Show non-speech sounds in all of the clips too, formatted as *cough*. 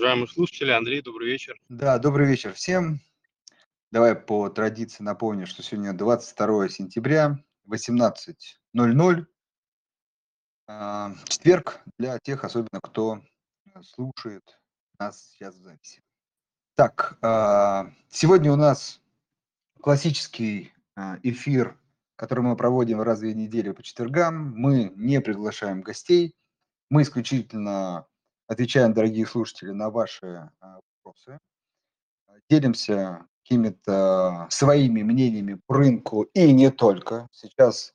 Уважаемые слушатели, Андрей, добрый вечер. Да, добрый вечер всем. Давай по традиции напомню, что сегодня 22 сентября, 18.00, а, четверг для тех, особенно кто слушает нас сейчас в записи. Так, а, сегодня у нас классический а, эфир, который мы проводим раз в две недели по четвергам. Мы не приглашаем гостей, мы исключительно отвечаем, дорогие слушатели, на ваши а, вопросы, делимся какими-то своими мнениями по рынку и не только. Сейчас,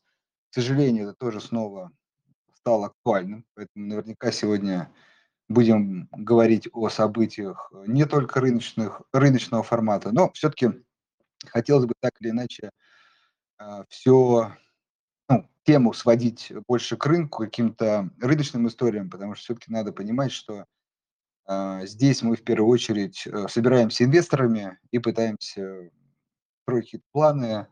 к сожалению, это тоже снова стало актуальным, поэтому наверняка сегодня будем говорить о событиях не только рыночных, рыночного формата, но все-таки хотелось бы так или иначе а, все тему сводить больше к рынку, каким-то рыночным историям, потому что все-таки надо понимать, что э, здесь мы в первую очередь э, собираемся инвесторами и пытаемся строить какие-то планы,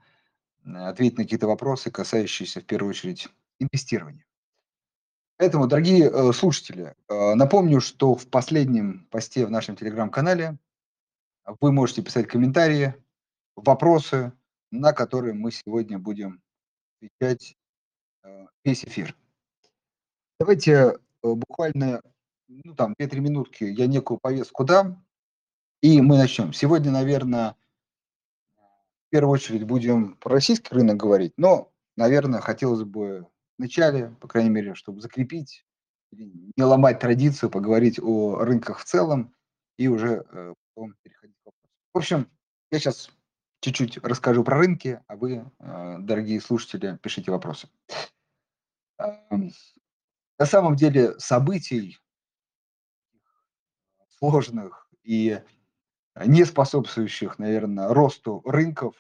э, ответить на какие-то вопросы, касающиеся в первую очередь инвестирования. Поэтому, дорогие э, слушатели, э, напомню, что в последнем посте в нашем телеграм-канале вы можете писать комментарии, вопросы, на которые мы сегодня будем отвечать весь эфир. Давайте э, буквально, ну там, 2-3 минутки я некую повестку дам, и мы начнем. Сегодня, наверное, в первую очередь будем про российский рынок говорить, но, наверное, хотелось бы вначале, по крайней мере, чтобы закрепить, не ломать традицию, поговорить о рынках в целом и уже э, потом переходить к вопросу. В общем, я сейчас чуть-чуть расскажу про рынки, а вы, э, дорогие слушатели, пишите вопросы. Эм, на самом деле событий сложных и не способствующих, наверное, росту рынков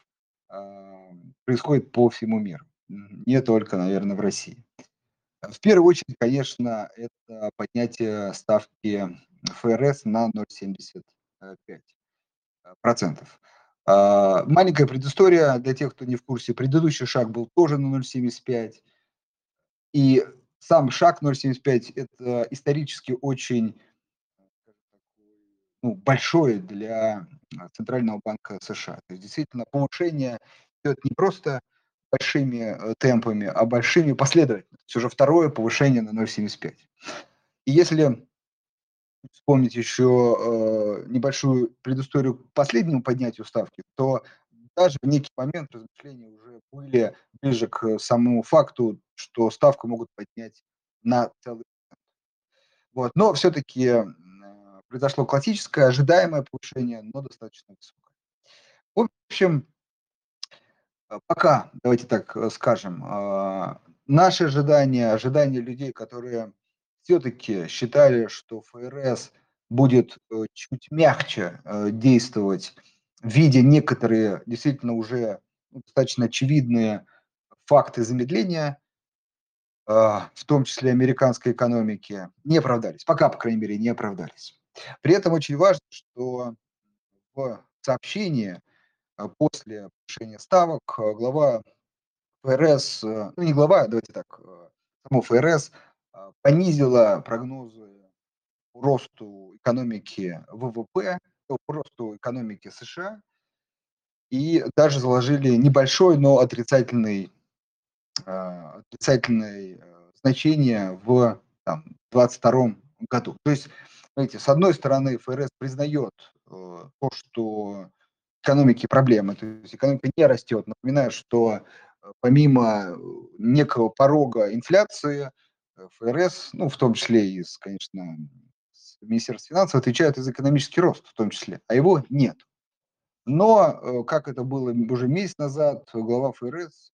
эм, происходит по всему миру, не только, наверное, в России. В первую очередь, конечно, это поднятие ставки ФРС на 0,75 процентов. А, маленькая предыстория для тех, кто не в курсе. Предыдущий шаг был тоже на 0,75. И сам шаг 0,75 – это исторически очень ну, большое для Центрального банка США. То есть действительно повышение идет не просто большими э, темпами, а большими последовательно. То есть уже второе повышение на 0,75. И если вспомнить еще э, небольшую предысторию к последнему поднятию ставки, то даже в некий момент размышления уже были ближе к самому факту, что ставку могут поднять на целый вот. Но все-таки произошло классическое, ожидаемое повышение, но достаточно высокое. В общем, э, пока, давайте так э, скажем, э, наши ожидания, ожидания людей, которые все-таки считали, что ФРС будет э, чуть мягче действовать, видя некоторые действительно уже ну, достаточно очевидные факты замедления, а, в том числе американской экономики, не оправдались. Пока, по крайней мере, не оправдались. При этом очень важно, что в сообщении э, после повышения ставок глава ФРС, ну не глава, давайте так, само ФРС а, понизила прогнозы росту экономики ВВП, по росту экономики США, и даже заложили небольшой, но отрицательный, а, отрицательное э, значение в 2022 году. То есть, смотрите, с одной стороны, ФРС признает э, то, что экономики проблемы, то есть экономика не растет. Напоминаю, что э, помимо некого порога инфляции, ФРС, ну, в том числе и, конечно, Министерство финансов, отвечают за экономический рост в том числе, а его нет. Но, э, как это было уже месяц назад, глава ФРС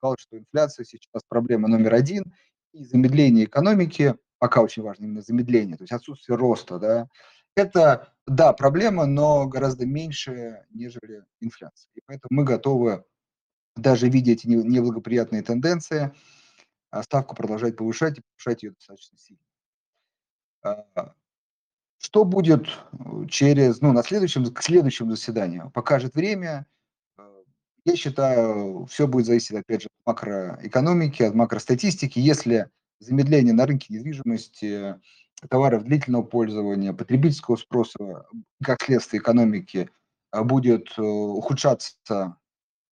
сказал, что инфляция сейчас проблема номер один, и замедление экономики, пока очень важно именно замедление, то есть отсутствие роста, да, это, да, проблема, но гораздо меньше, нежели инфляция. И поэтому мы готовы, даже видя эти неблагоприятные тенденции, а ставку продолжать повышать и повышать ее достаточно сильно. А, что будет э, через, ну, на следующем, к следующему заседанию, покажет время. Э, я считаю, все будет зависеть, опять же, от макроэкономики, от макростатистики. Если замедление на рынке недвижимости товаров длительного пользования, потребительского спроса, как следствие экономики, будет ухудшаться,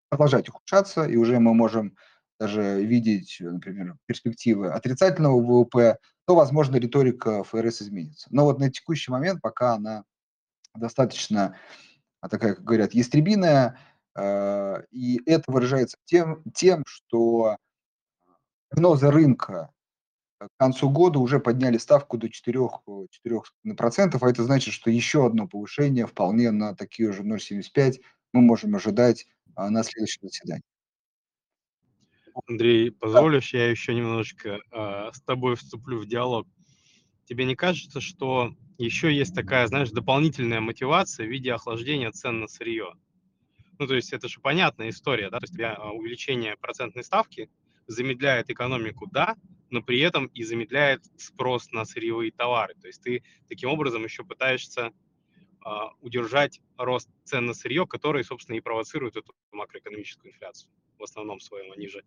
продолжать ухудшаться, и уже мы можем даже видеть, например, перспективы отрицательного ВВП, то, возможно, риторика ФРС изменится. Но вот на текущий момент пока она достаточно такая, как говорят, ястребиная, э, и это выражается тем, тем что прогнозы рынка к концу года уже подняли ставку до 4%, 4%, а это значит, что еще одно повышение вполне на такие же 0,75 мы можем ожидать а, на следующем заседании. Андрей, позволишь, я еще немножечко э, с тобой вступлю в диалог. Тебе не кажется, что еще есть такая, знаешь, дополнительная мотивация в виде охлаждения цен на сырье? Ну, то есть это же понятная история, да, то есть увеличение процентной ставки замедляет экономику, да, но при этом и замедляет спрос на сырьевые товары. То есть ты таким образом еще пытаешься удержать рост цен на сырье, который, собственно, и провоцирует эту макроэкономическую инфляцию в основном своем. Они же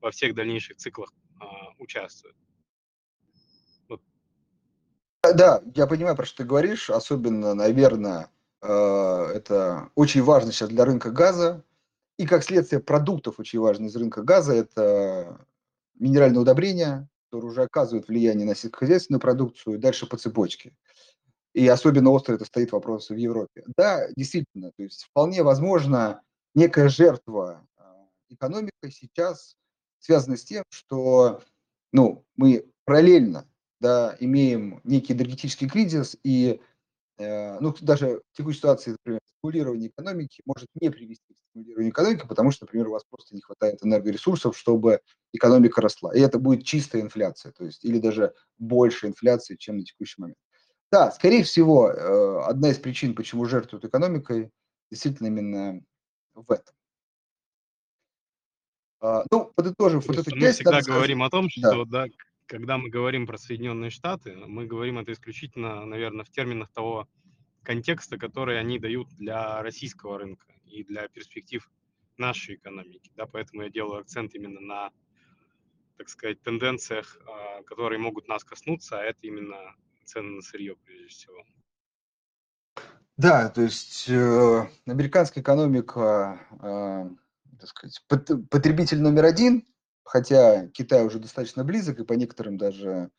во всех дальнейших циклах э, участвуют. Вот. Да, я понимаю, про что ты говоришь. Особенно, наверное, э, это очень важно сейчас для рынка газа. И как следствие продуктов очень важно из рынка газа – это минеральные удобрения, которые уже оказывают влияние на сельскохозяйственную продукцию, и дальше по цепочке. И особенно остро это стоит вопрос в Европе. Да, действительно, то есть вполне возможно некая жертва а, экономикой сейчас связана с тем, что ну, мы параллельно да, имеем некий энергетический кризис, и э, ну, даже в текущей ситуации, например, стимулирование экономики может не привести к стимулированию экономики, потому что, например, у вас просто не хватает энергоресурсов, чтобы экономика росла. И это будет чистая инфляция, то есть или даже больше инфляции, чем на текущий момент. Да, скорее всего, э, одна из причин, почему жертвуют экономикой, действительно именно в этом. А, ну, подытожив вот эту часть... Мы всегда говорим о том, что, да. да, когда мы говорим про Соединенные Штаты, мы говорим это исключительно, наверное, в терминах того контекста, который они дают для российского рынка и для перспектив нашей экономики. Да, поэтому я делаю акцент именно на, так сказать, тенденциях, а, которые могут нас коснуться, а это именно цены на сырье, прежде всего. Да, то есть э, американская экономика, э, так сказать, потребитель номер один, хотя Китай уже достаточно близок, и по некоторым даже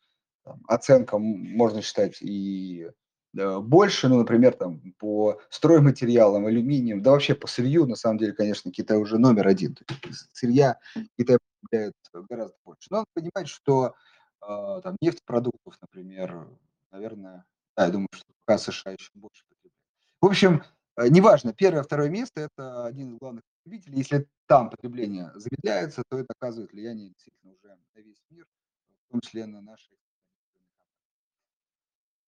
там, оценкам можно считать и да, больше, ну, например, там, по стройматериалам, алюминием, да вообще по сырью, на самом деле, конечно, Китай уже номер один. То есть сырья Китай потребляет гораздо больше. Но надо понимать, что э, там нефтепродуктов, например, наверное, да, я думаю, что пока США еще больше потребляет. В общем, э, неважно, первое, второе место – это один из главных потребителей. Если там потребление замедляется, то это оказывает влияние действительно уже на весь мир, в том числе на наши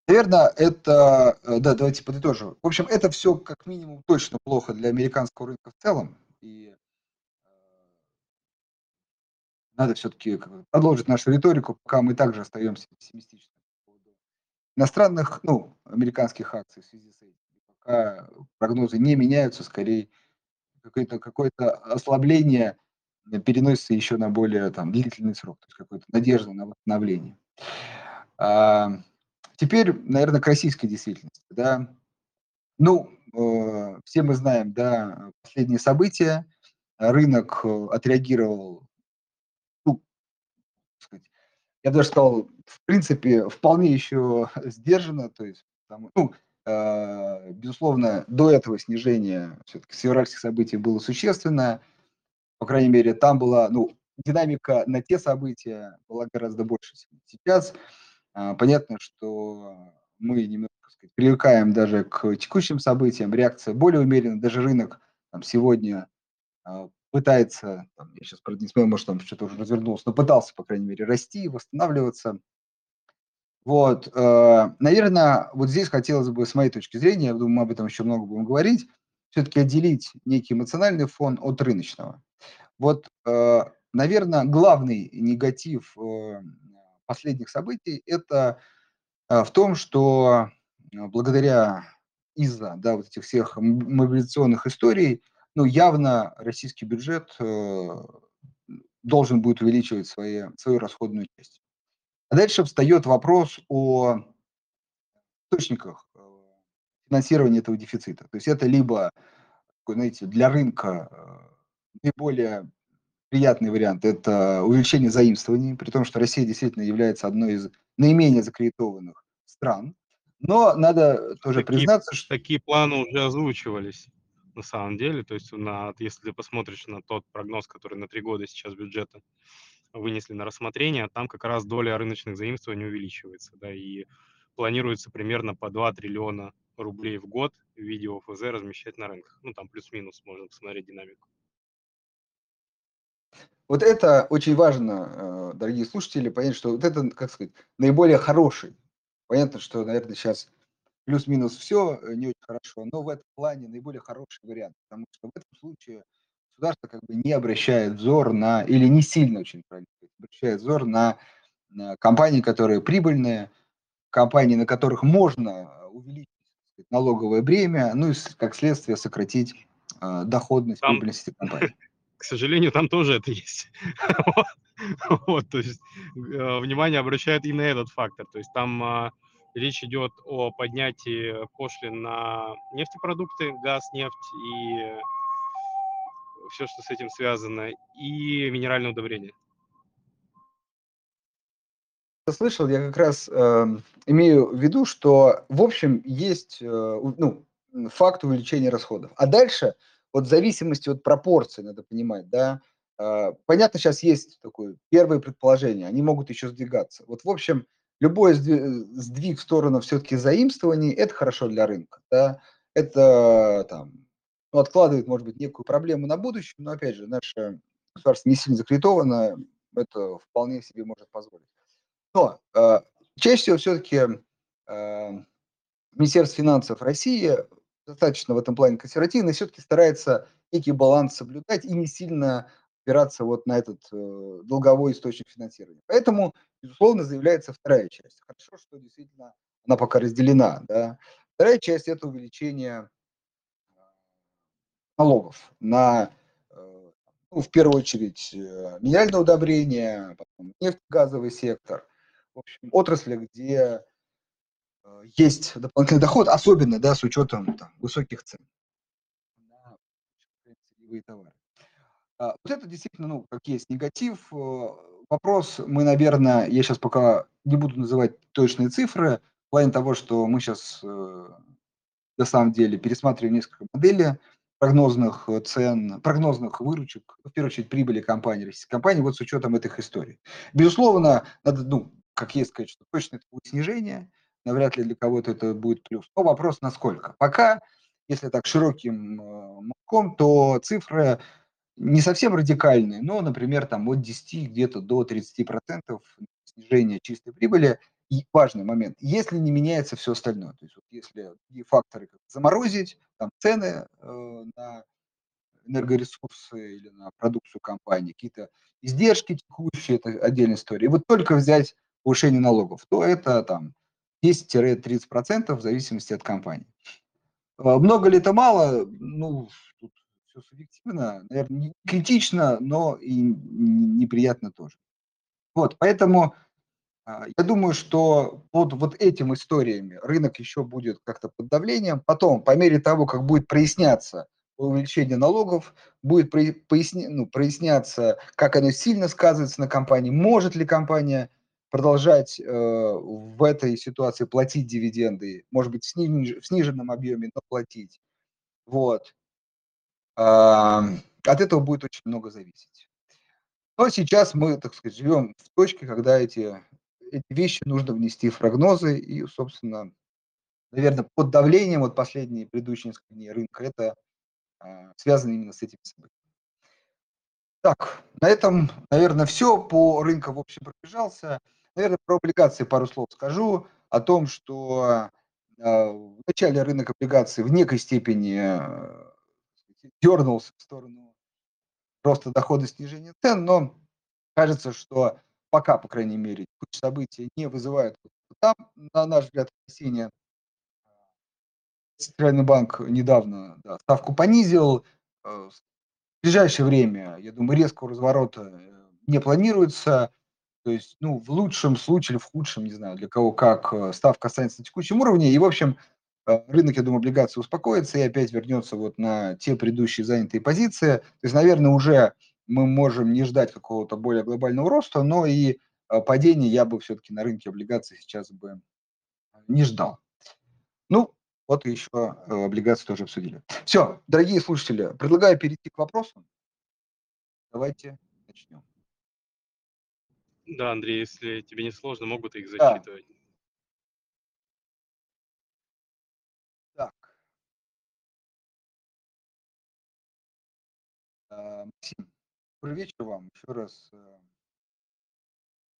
Наверное, это, э, да, давайте подытожим. В общем, это все как минимум точно плохо для американского рынка в целом. И э, надо все-таки продолжить нашу риторику, пока мы также остаемся пессимистичными иностранных, ну, американских акций в связи с этим. Пока прогнозы не меняются, скорее какое-то какое ослабление переносится еще на более там, длительный срок, то есть какая-то надежда на восстановление. А, теперь, наверное, к российской действительности. Да? Ну, э, все мы знаем, да, последние события. Рынок э, отреагировал я даже сказал, в принципе, вполне еще сдержанно, то есть, там, ну, э, безусловно, до этого снижение все-таки с февральских событий было существенное, по крайней мере, там была, ну, динамика на те события была гораздо больше. Сейчас э, понятно, что мы немного сказать, привыкаем даже к текущим событиям, реакция более умеренная, даже рынок там, сегодня э, пытается, там, я сейчас, правда, не смотрел, может, там что-то уже развернулось, но пытался, по крайней мере, расти, восстанавливаться. Вот, э, наверное, вот здесь хотелось бы, с моей точки зрения, я думаю, мы об этом еще много будем говорить, все-таки отделить некий эмоциональный фон от рыночного. Вот, э, наверное, главный негатив э, последних событий – это в том, что благодаря из-за да, вот этих всех мобилизационных историй – ну, явно российский бюджет э, должен будет увеличивать свои, свою расходную часть. А дальше встает вопрос о источниках э, финансирования этого дефицита. То есть это либо, знаете, для рынка э, наиболее приятный вариант – это увеличение заимствований, при том, что Россия действительно является одной из наименее закредитованных стран. Но надо тоже такие, признаться, что... Такие планы уже озвучивались на самом деле. То есть на, если ты посмотришь на тот прогноз, который на три года сейчас бюджета вынесли на рассмотрение, там как раз доля рыночных заимствований увеличивается. Да, и планируется примерно по 2 триллиона рублей в год в виде ОФЗ размещать на рынках. Ну, там плюс-минус, можно посмотреть динамику. Вот это очень важно, э, дорогие слушатели, понять, что вот это, как сказать, наиболее хороший. Понятно, что, наверное, сейчас плюс-минус все э, не очень хорошо, но в этом плане наиболее хороший вариант, потому что в этом случае государство как бы не обращает взор на, или не сильно очень правильно, обращает взор на, на компании, которые прибыльные, компании, на которых можно увеличить сказать, налоговое бремя, ну и как следствие сократить э, доходность Там... прибыльности компании *laughs* к сожалению, там тоже это есть. *laughs* вот, то есть э, внимание обращают и на этот фактор. То есть там э, речь идет о поднятии пошлин на нефтепродукты, газ, нефть и все, что с этим связано, и минеральное удобрение. Слышал, я как раз э, имею в виду, что в общем есть э, ну, факт увеличения расходов. А дальше вот в зависимости от пропорций надо понимать, да, а, понятно, сейчас есть такое первое предположение, они могут еще сдвигаться. Вот, в общем, любой сдвиг в сторону все-таки заимствований – это хорошо для рынка, да, это там, ну, откладывает, может быть, некую проблему на будущее, но, опять же, наше государство не сильно закредитовано, это вполне себе может позволить. Но э, чаще всего все-таки э, Министерство финансов России достаточно в этом плане консервативный, все-таки старается некий баланс соблюдать и не сильно опираться вот на этот э, долговой источник финансирования. Поэтому, безусловно, заявляется вторая часть. Хорошо, что действительно она пока разделена. Да? Вторая часть – это увеличение э, налогов на, э, ну, в первую очередь, э, минеральное удобрение, потом нефтегазовый сектор. В общем, отрасли, где Э, есть дополнительный доход, особенно да, с учетом там, высоких цен на товары. А, вот это действительно, ну, как есть негатив. Э, вопрос, мы, наверное, я сейчас пока не буду называть точные цифры, в плане того, что мы сейчас э, на самом деле пересматриваем несколько моделей прогнозных цен, прогнозных выручек, в первую очередь прибыли компании, российской компании, вот с учетом этих историй. Безусловно, надо, ну, как есть сказать, что точно это будет снижение – навряд ли для кого-то это будет плюс. Но вопрос насколько. Пока, если так широким э, маком, то цифры не совсем радикальные, но, например, там от 10 где-то до 30% снижения чистой прибыли. И важный момент, если не меняется все остальное, то есть вот если факторы заморозить, там цены э, на энергоресурсы или на продукцию компании, какие-то издержки текущие, это отдельная история. И вот только взять повышение налогов, то это там 10-30% в зависимости от компании. А, много ли это мало? Ну, тут все субъективно, наверное, не критично, но и неприятно тоже. Вот, поэтому а, я думаю, что под вот этими историями рынок еще будет как-то под давлением. Потом, по мере того, как будет проясняться увеличение налогов, будет проясня, ну, проясняться, как оно сильно сказывается на компании, может ли компания продолжать э, в этой ситуации платить дивиденды, может быть, в, в сниженном объеме, но платить. Вот. А, от этого будет очень много зависеть. Но сейчас мы, так сказать, живем в точке, когда эти, эти вещи нужно внести в прогнозы, и, собственно, наверное, под давлением вот последние предыдущие несколько дней рынка это а, связано именно с этими событиями. Так, на этом, наверное, все. По рынку, в общем, пробежался. Наверное, про облигации пару слов скажу о том, что а, в начале рынок облигаций в некой степени дернулся в сторону роста дохода снижения цен, но кажется, что пока, по крайней мере, события не вызывают там, на наш взгляд, опасения. Центральный банк недавно да, ставку понизил. Э, в ближайшее время, я думаю, резкого разворота э, не планируется. То есть, ну, в лучшем случае или в худшем, не знаю, для кого как, э, ставка останется на текущем уровне. И, в общем, рынок, я думаю, облигаций успокоится и опять вернется вот на те предыдущие занятые позиции. То есть, наверное, уже мы можем не ждать какого-то более глобального роста, но и э, падения я бы все-таки на рынке облигаций сейчас бы не ждал. Ну, вот еще облигации тоже обсудили. Все, дорогие слушатели, предлагаю перейти к вопросам. Давайте начнем. Да, Андрей, если тебе не сложно, могут их Да. зачитывать. Так. А, Максим, добрый вечер вам. Еще раз э,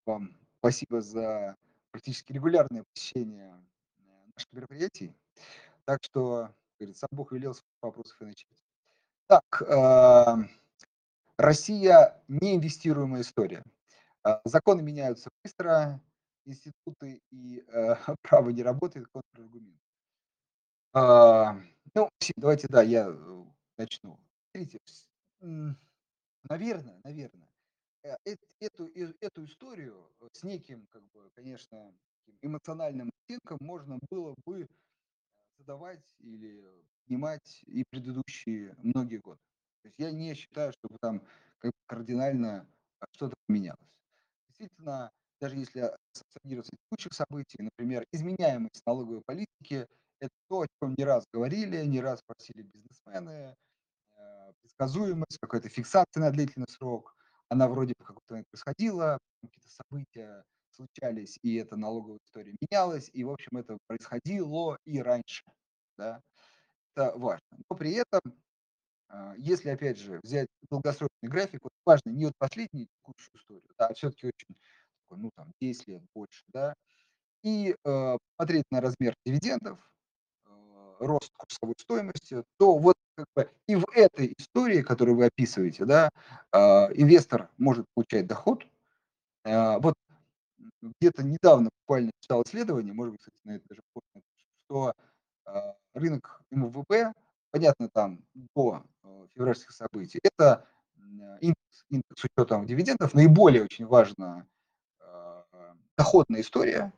вам спасибо за практически регулярное посещение э, наших мероприятий. Так что, как говорится, сам Бог велел с вопросов и начать. Так, а, Россия неинвестируемая история. Законы меняются быстро, институты и э, *laughs* право не работает, контраргумент. Ну, давайте, да, я э, начну. Смотрите, наверное, наверное, э, эту, эту историю с неким, как бы, конечно, эмоциональным оттенком можно было бы задавать или снимать и предыдущие многие годы. То есть я не считаю, чтобы там как кардинально что-то поменялось действительно, даже если санкционироваться текущих событий, например, изменяемость налоговой политики, это то, о чем не раз говорили, не раз просили бизнесмены, э, предсказуемость, какая-то фиксация на длительный срок, она вроде бы как-то происходила, какие-то события случались, и эта налоговая история менялась, и, в общем, это происходило и раньше, да, это важно. Но при этом а, если, опять же, взять долгосрочный график, вот важно не вот последнюю текущую историю, да, а все-таки очень, ну, там, 10 лет больше, да, и э, смотреть на размер дивидендов, э, рост курсовой стоимости, то вот как бы и в этой истории, которую вы описываете, да, э, инвестор может получать доход. Э, вот где-то недавно буквально читал исследование, может быть, кстати, на это даже что э, рынок МВБ понятно, там до э, февральских событий, это индекс, индекс с учетом дивидендов, наиболее очень важная э, доходная история,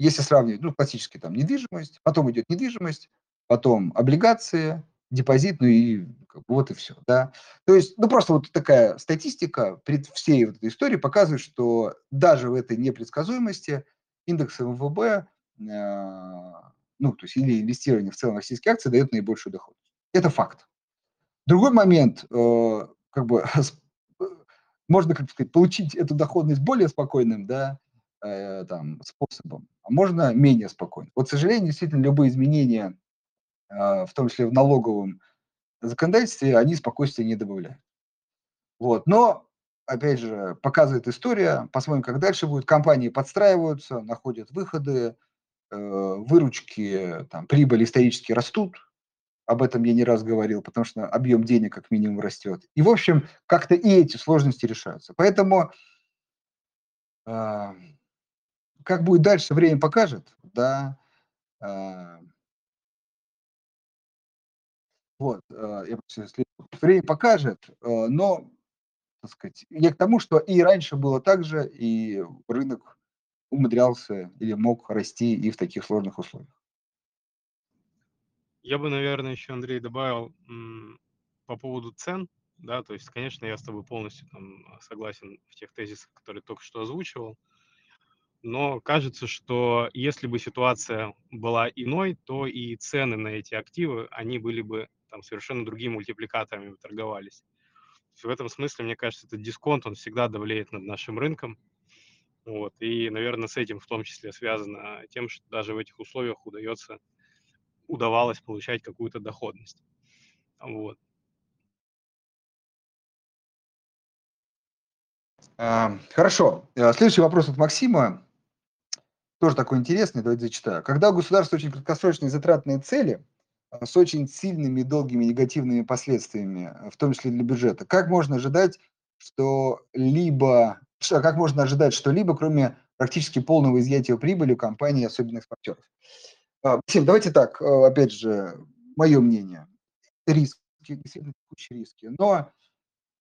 если сравнивать, ну, классически там недвижимость, потом идет недвижимость, потом облигации, депозит, ну и как бы, вот и все, да. То есть, ну, просто вот такая статистика пред всей вот этой истории показывает, что даже в этой непредсказуемости индекс МВБ, э, ну, то есть или инвестирование в целом российские акции дает наибольшую доходность. Это факт. Другой момент, э, как бы *laughs* э, можно, как сказать, получить эту доходность более спокойным, да, э, там, способом, а можно менее спокойно. Вот, к сожалению, действительно, любые изменения, в том числе в налоговом законодательстве, они спокойствия не добавляют. Вот. Но, опять же, показывает история, посмотрим, как дальше будет. Компании подстраиваются, находят выходы, выручки, там, прибыли исторически растут, об этом я не раз говорил, потому что объем денег как минимум растет. И, в общем, как-то и эти сложности решаются. Поэтому, э, как будет дальше, время покажет, да. Э, вот, э, я время покажет, э, но, так сказать, я к тому, что и раньше было так же, и рынок умудрялся или мог расти и в таких сложных условиях. Я бы, наверное, еще, Андрей, добавил по поводу цен, да, то есть, конечно, я с тобой полностью там согласен в тех тезисах, которые только что озвучивал, но кажется, что если бы ситуация была иной, то и цены на эти активы, они были бы там совершенно другими мультипликаторами торговались. В этом смысле, мне кажется, этот дисконт, он всегда давлеет над нашим рынком. Вот, и, наверное, с этим в том числе связано тем, что даже в этих условиях удается удавалось получать какую-то доходность. Вот. Хорошо. Э, следующий вопрос от Максима. Тоже такой интересный, давайте зачитаю. Когда у государства очень краткосрочные затратные цели с очень сильными долгими негативными последствиями, в том числе для бюджета, как можно ожидать, что либо как можно ожидать что-либо, кроме практически полного изъятия прибыли у компании, особенно экспортеров? Максим, давайте так, э, опять же, мое мнение. Риски, действительно текущие риски. Но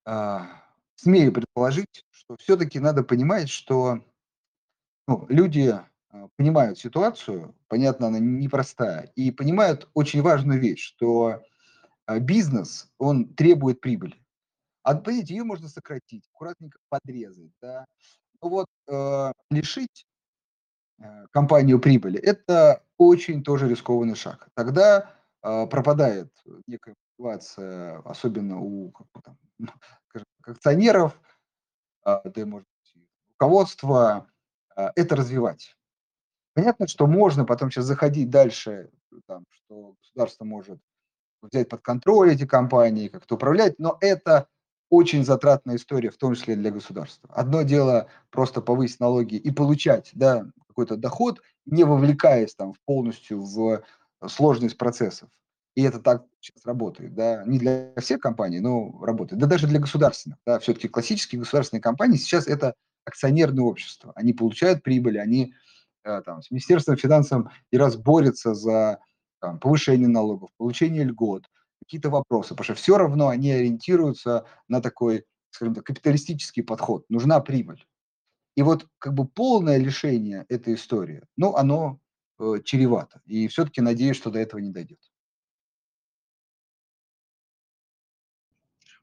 а, смею предположить, что все-таки надо понимать, что ну, люди а, понимают ситуацию, понятно, она непростая, и понимают очень важную вещь, что а, бизнес, он требует прибыли. А понимаете, ее можно сократить, аккуратненько подрезать, да. Но вот э, лишить э, компанию прибыли– это очень тоже рискованный шаг. Тогда э, пропадает некая мотивация, особенно у как там, *laughs* акционеров, а, да, может быть, руководства, а, это развивать. Понятно, что можно потом сейчас заходить дальше, там, что государство может взять под контроль эти компании, как-то управлять, но это очень затратная история, в том числе для государства. Одно дело просто повысить налоги и получать да, какой-то доход, не вовлекаясь там полностью в сложность процессов. И это так сейчас работает, да, не для всех компаний, но работает. Да даже для государственных, да, все-таки классические государственные компании сейчас это акционерное общество. Они получают прибыль, они там, с Министерством финансов и раз борются за там, повышение налогов, получение льгот, какие-то вопросы, потому что все равно они ориентируются на такой, скажем так, капиталистический подход. Нужна прибыль. И вот как бы полное лишение этой истории, ну, оно э, чревато. И все-таки надеюсь, что до этого не дойдет.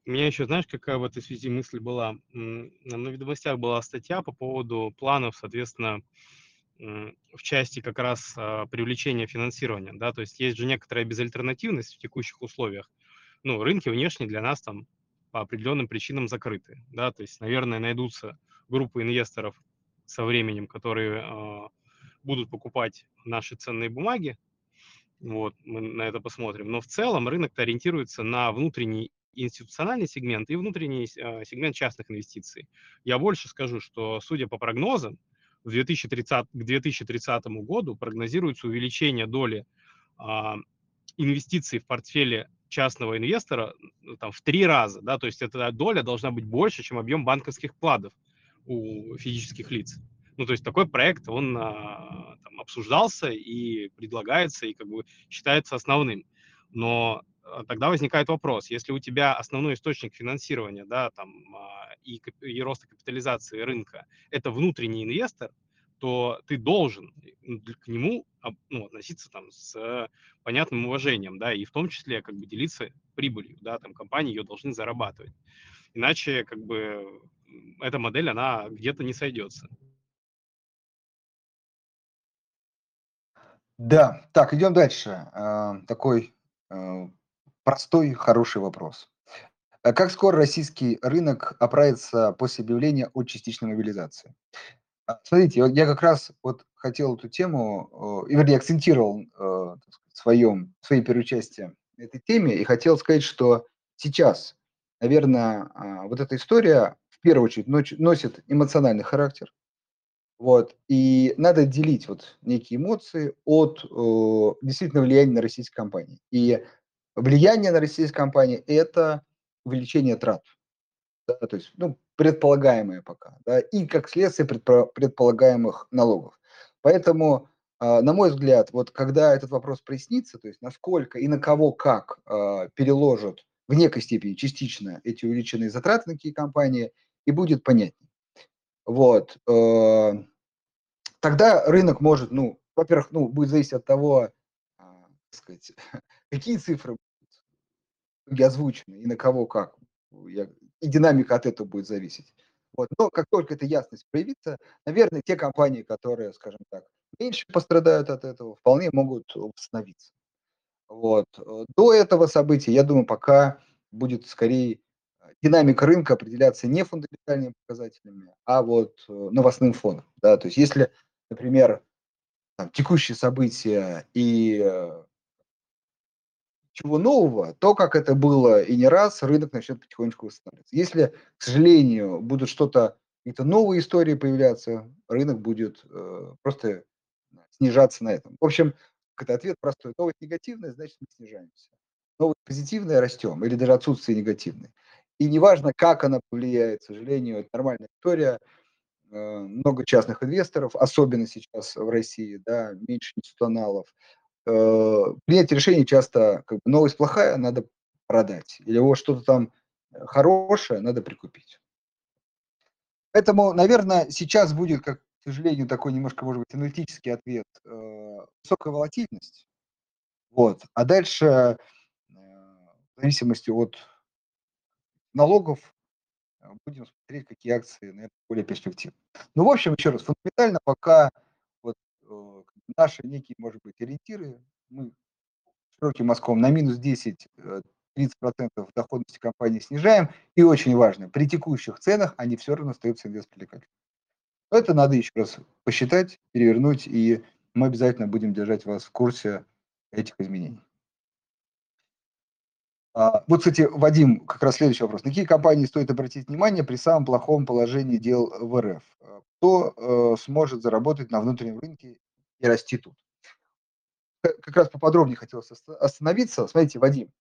У меня еще, знаешь, какая в этой связи мысль была? На ведомостях была статья по поводу планов, соответственно, в части как раз а, привлечения финансирования, да, то есть есть же некоторая безальтернативность в текущих условиях. Ну, рынки внешние для нас там по определенным причинам закрыты, да, то есть, наверное, найдутся группы инвесторов со временем, которые э, будут покупать наши ценные бумаги, вот, мы на это посмотрим, но в целом рынок ориентируется на внутренний институциональный сегмент и внутренний э, сегмент частных инвестиций. Я больше скажу, что, судя по прогнозам, в 2030, к 2030 году прогнозируется увеличение доли а, инвестиций в портфеле частного инвестора ну, там, в три раза. Да, то есть эта доля должна быть больше, чем объем банковских вкладов у физических лиц. Ну, то есть такой проект, он а, там, обсуждался и предлагается, и как бы считается основным. Но тогда возникает вопрос, если у тебя основной источник финансирования, да, там, а, и, и роста капитализации рынка – это внутренний инвестор, то ты должен к нему ну, относиться там с понятным уважением, да, и в том числе как бы делиться прибылью, да, там компании ее должны зарабатывать. Иначе как бы эта модель, она где-то не сойдется. Да, так, идем дальше. А, такой а, простой, хороший вопрос. А как скоро российский рынок оправится после объявления о частичной мобилизации? Смотрите, я как раз вот хотел эту тему, и вернее, акцентировал в своем, своей первой части этой теме и хотел сказать, что сейчас, наверное, вот эта история в первую очередь носит эмоциональный характер, вот. И надо делить вот некие эмоции от э, действительно влияния на российские компании. И влияние на российские компании – это увеличение трат. Да, то есть, ну, предполагаемые пока. Да, и как следствие предполагаемых налогов. Поэтому, э, на мой взгляд, вот когда этот вопрос прояснится, то есть насколько и на кого как э, переложат в некой степени частично эти увеличенные затраты на какие компании, и будет понятнее. Вот. Э, тогда рынок может, ну, во-первых, ну, будет зависеть от того, а, сказать, *laughs* какие цифры будут озвучены и на кого как. И динамика от этого будет зависеть. Вот. Но как только эта ясность проявится, наверное, те компании, которые, скажем так, меньше пострадают от этого, вполне могут восстановиться. Вот. До этого события, я думаю, пока будет скорее динамика рынка определяться не фундаментальными показателями, а вот э, новостным фоном. Да? То есть если, например, там, текущие события и чего нового, то, как это было и не раз, рынок начнет потихонечку восстанавливаться. Если, к сожалению, будут что-то, какие-то новые истории появляться, рынок будет э, просто снижаться на этом. В общем, это ответ простой. Новость негативная, значит, мы снижаемся. Новость позитивная, растем, или даже отсутствие негативной. И неважно, как она повлияет, к сожалению, это нормальная история. Э, много частных инвесторов, особенно сейчас в России, да, меньше институционалов. Э, принять решение часто, как бы, новость плохая, надо продать. Или вот что-то там э, хорошее, надо прикупить. Поэтому, наверное, сейчас будет, как, к сожалению, такой немножко, может быть, аналитический ответ. Э, высокая волатильность. Вот. А дальше, в зависимости от налогов, будем смотреть, какие акции, наверное, более перспективны. Ну, в общем, еще раз, фундаментально пока вот наши некие, может быть, ориентиры, мы широким мазком на минус 10 30% доходности компании снижаем. И очень важно, при текущих ценах они все равно остаются инвест-привлекательными. Это надо еще раз посчитать, перевернуть, и мы обязательно будем держать вас в курсе этих изменений. А, вот, кстати, Вадим, как раз следующий вопрос. На какие компании стоит обратить внимание при самом плохом положении дел в РФ? Кто э, сможет заработать на внутреннем рынке и расти тут? Как раз поподробнее хотелось остановиться. Смотрите, Вадим,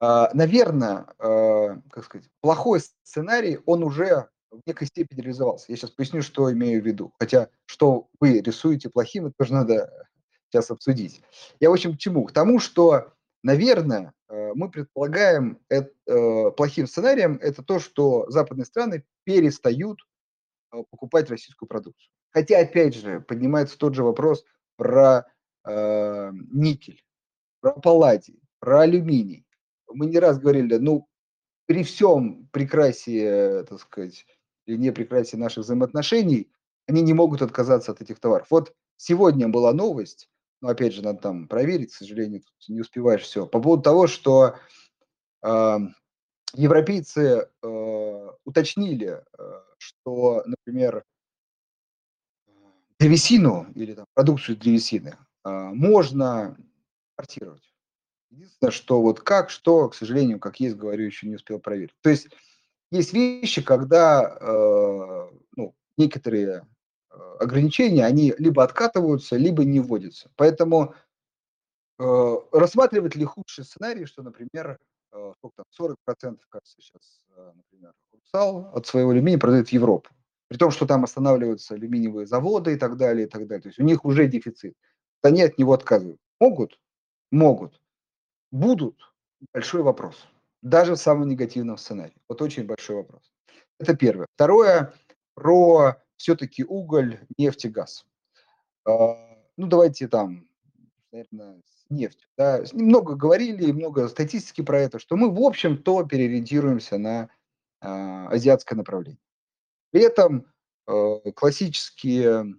а, наверное, а, как сказать, плохой сценарий, он уже в некой степени реализовался. Я сейчас поясню, что имею в виду. Хотя, что вы рисуете плохим, это тоже надо сейчас обсудить. Я, в общем, к чему? К тому, что, наверное, а, мы предполагаем, это, плохим сценарием это то, что западные страны перестают покупать российскую продукцию. Хотя, опять же, поднимается тот же вопрос про э, никель, про палладий, про алюминий мы не раз говорили, ну, при всем прекрасии, так сказать, или не прекрасии наших взаимоотношений, они не могут отказаться от этих товаров. Вот сегодня была новость, но опять же надо там проверить, к сожалению, не успеваешь все, по поводу того, что э, европейцы э, уточнили, э, что, например, древесину или там, продукцию древесины э, можно импортировать. Единственное, что вот как, что, к сожалению, как есть, говорю, еще не успел проверить. То есть есть вещи, когда э, ну, некоторые э, ограничения, они либо откатываются, либо не вводятся. Поэтому э, рассматривать ли худший сценарий, что, например, э, сколько там, 40% кажется сейчас, э, например, Русал от своего алюминия продает в Европу. При том, что там останавливаются алюминиевые заводы и так далее, и так далее. То есть у них уже дефицит. Они от него отказывают. Могут? Могут. Будут? Большой вопрос. Даже в самом негативном сценарии. Вот очень большой вопрос. Это первое. Второе, про все-таки уголь, нефть и газ. А, ну, давайте там, наверное, с нефтью. Да. Много говорили, много статистики про это, что мы, в общем-то, переориентируемся на а, азиатское направление. При этом а, классические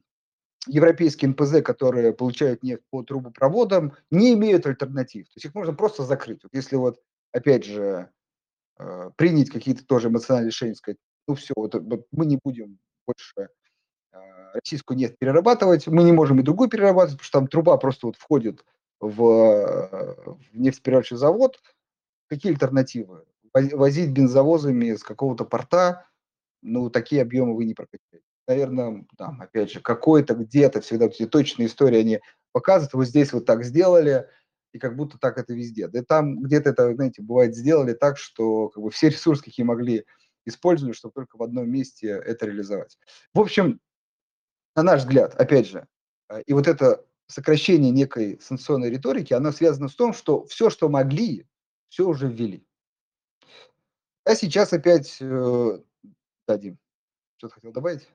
европейские НПЗ, которые получают нефть по трубопроводам, не имеют альтернатив. То есть их можно просто закрыть. Вот если вот, опять же, э, принять какие-то тоже эмоциональные решения, сказать, ну все, вот, вот мы не будем больше э, российскую нефть перерабатывать, мы не можем и другую перерабатывать, потому что там труба просто вот входит в, э, в нефтеперерабатывающий завод. Какие альтернативы? Возить бензовозами с какого-то порта, ну, такие объемы вы не прокачаете наверное, там, опять же, какой-то где-то всегда эти точные истории, они показывают, вот здесь вот так сделали, и как будто так это везде. Да там где-то это, знаете, бывает сделали так, что как бы все ресурсы, какие могли, использовали, чтобы только в одном месте это реализовать. В общем, на наш взгляд, опять же, э, и вот это сокращение некой санкционной риторики, оно связано с том, что все, что могли, все уже ввели. А сейчас опять э, дадим. Что-то хотел добавить?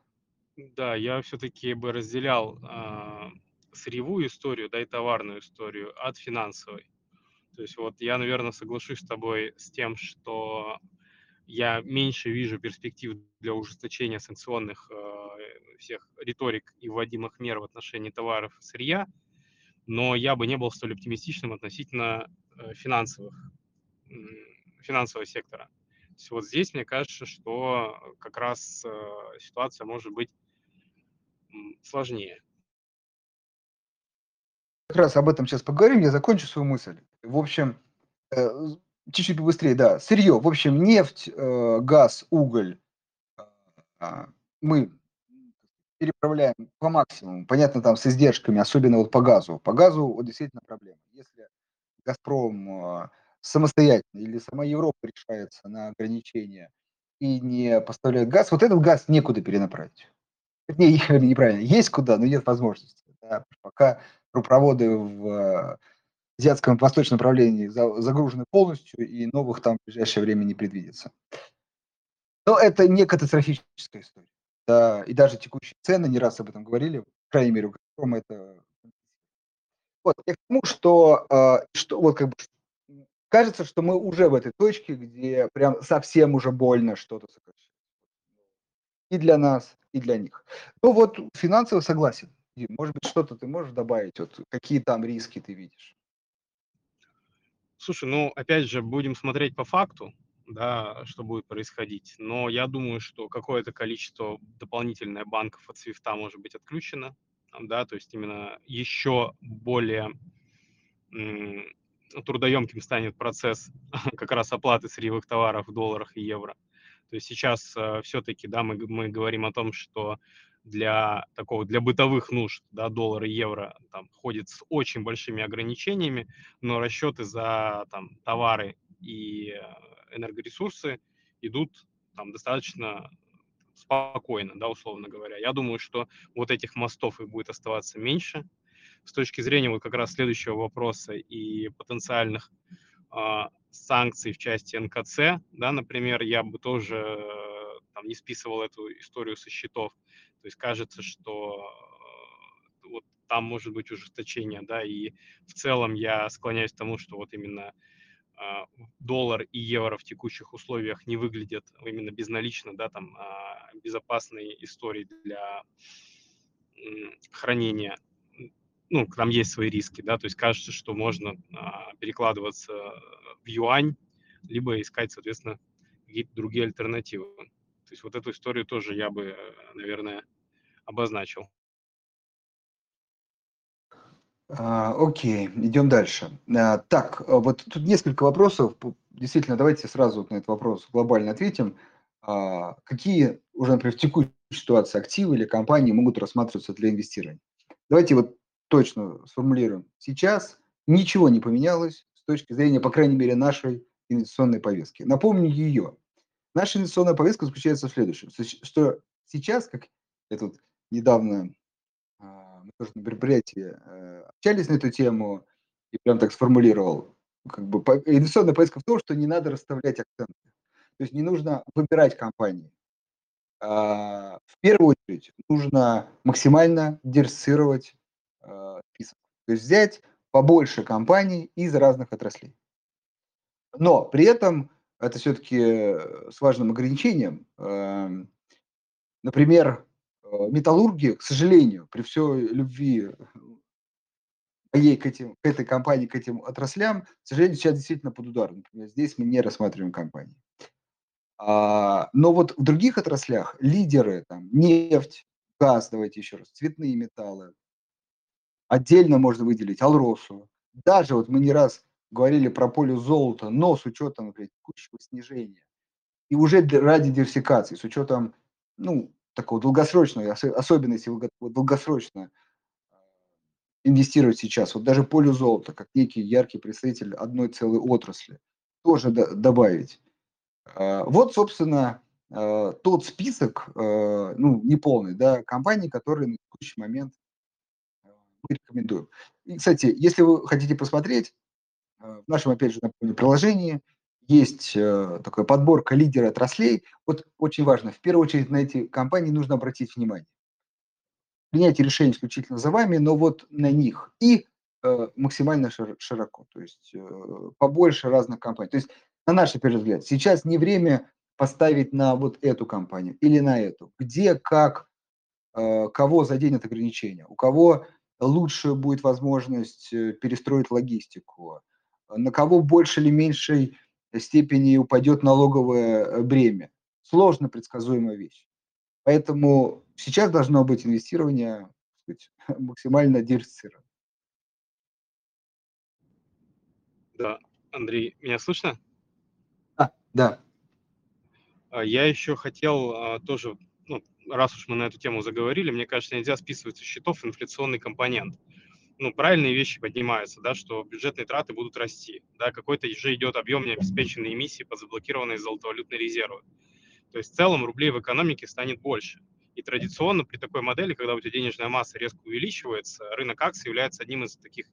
Да, я все-таки бы разделял а, сырьевую историю, да, и товарную историю от финансовой. То есть вот я, наверное, соглашусь с тобой с тем, что я меньше вижу перспектив для ужесточения санкционных э, всех риторик и вводимых мер в отношении товаров и сырья, но я бы не был столь оптимистичным относительно э, финансовых, финансового сектора. Вот здесь мне кажется, что как раз э, ситуация может быть сложнее. Как раз об этом сейчас поговорим, я закончу свою мысль. В общем, э, чуть-чуть побыстрее, да. Сырье, в общем, нефть, э, газ, уголь а, мы переправляем по максимуму. Понятно, там с издержками, особенно вот по газу. По газу вот действительно проблема. Если «Газпром» самостоятельно или сама Европа решается на ограничения и не поставляет газ, вот этот газ некуда перенаправить. Не, *laughs* неправильно. Есть куда, но нет возможности. Да. Пока трубопроводы в азиатском восточном направлении загружены полностью, и новых там в ближайшее время не предвидится. Но это не катастрофическая история. да, и даже текущие цены, не раз об этом говорили, по крайней мере, у это Вот, я к тому, что, а, что вот как бы кажется, что мы уже в этой точке, где прям совсем уже больно что-то сокращать. И для нас, и для них. Ну вот финансово согласен. может быть, что-то ты можешь добавить? Вот какие там риски ты видишь? Слушай, ну, опять же, будем смотреть по факту, да, что будет происходить. Но я думаю, что какое-то количество дополнительное банков от свифта может быть отключено, да, то есть именно еще более трудоемким станет процесс *laughs* как раз оплаты сырьевых товаров в долларах и евро. То есть сейчас э, все-таки, да, мы, мы говорим о том, что для такого, для бытовых нужд, да, доллар и евро там ходит с очень большими ограничениями, но расчеты за там товары и э, энергоресурсы идут там достаточно спокойно, да, условно говоря. Я думаю, что вот этих мостов их будет оставаться меньше. С точки зрения вот как раз следующего вопроса и потенциальных э, санкций в части НКЦ, да, например, я бы тоже э, там не списывал эту историю со счетов. То есть кажется, что э, вот там может быть ужесточение, да, и в целом я склоняюсь к тому, что вот именно а, доллар и евро в текущих условиях не выглядят именно безналично, да, там а, безопасной истории для хранения. Ну, там есть свои риски, да, то есть кажется, что можно а, перекладываться в юань, либо искать, соответственно, какие-то другие альтернативы. То есть вот эту историю тоже я бы, наверное, обозначил. А, окей, идем дальше. А, так, а вот тут несколько вопросов. Действительно, давайте сразу на этот вопрос глобально ответим. Какие уже, например, в текущей ситуации активы или компании могут рассматриваться для инвестирования? Давайте вот точно сформулируем. Сейчас ничего не поменялось с точки зрения, по крайней мере, нашей инвестиционной повестки. Напомню ее. Наша инвестиционная повестка заключается в следующем, что сейчас, как я тут недавно мы тоже на мероприятии э, общались на эту тему, и прям так сформулировал, как бы инвестиционная поиска в том, что не надо расставлять акценты. То есть не нужно выбирать компании. А, в первую очередь нужно максимально диверсифицировать а, список. То есть взять побольше компаний из разных отраслей. Но при этом это все-таки с важным ограничением. Эм, например, Э, металлурги, к сожалению, при всей любви моей к, этим, к этой компании, к этим отраслям, к сожалению, сейчас действительно под ударом. Например, здесь мы не рассматриваем компании. А, но вот в других отраслях лидеры, там, нефть, газ, давайте еще раз, цветные металлы, отдельно можно выделить Алросу. Даже вот мы не раз говорили про поле золота, но с учетом например, текущего снижения и уже ради диверсификации, с учетом ну, такого долгосрочного, особенно если вы готовы долгосрочно а, инвестировать сейчас, вот даже поле золота, как некий яркий представитель одной целой отрасли, тоже добавить. А, вот, собственно, а, тот список, ну, неполный, да, компаний, которые на текущий момент мы рекомендуем. И, кстати, если вы хотите посмотреть, в нашем, опять же, напомню, приложении – есть э, такая подборка лидеров отраслей. Вот очень важно, в первую очередь на эти компании нужно обратить внимание. Принятие решений исключительно за вами, но вот на них. И э, максимально широко, то есть э, побольше разных компаний. То есть, на наш первый взгляд, сейчас не время поставить на вот эту компанию или на эту. Где, как, э, кого заденет ограничения, у кого лучше будет возможность э, перестроить логистику, на кого больше или меньше степени упадет налоговое э, бремя. Сложно предсказуемая вещь. Поэтому сейчас должно быть инвестирование сказать, *laughs* максимально диверсифицировано. Да, Андрей, меня слышно? А, да. А, я еще хотел а, тоже, раз уж мы на эту тему заговорили, мне кажется, нельзя списывать со счетов инфляционный компонент ну, правильные вещи поднимаются, да, что бюджетные траты будут расти, да, какой-то же идет объем необеспеченной эмиссии под заблокированные золотовалютные резервы. То есть в целом рублей в экономике станет больше. И традиционно при такой модели, когда у тебя денежная масса резко увеличивается, рынок акций является одним из таких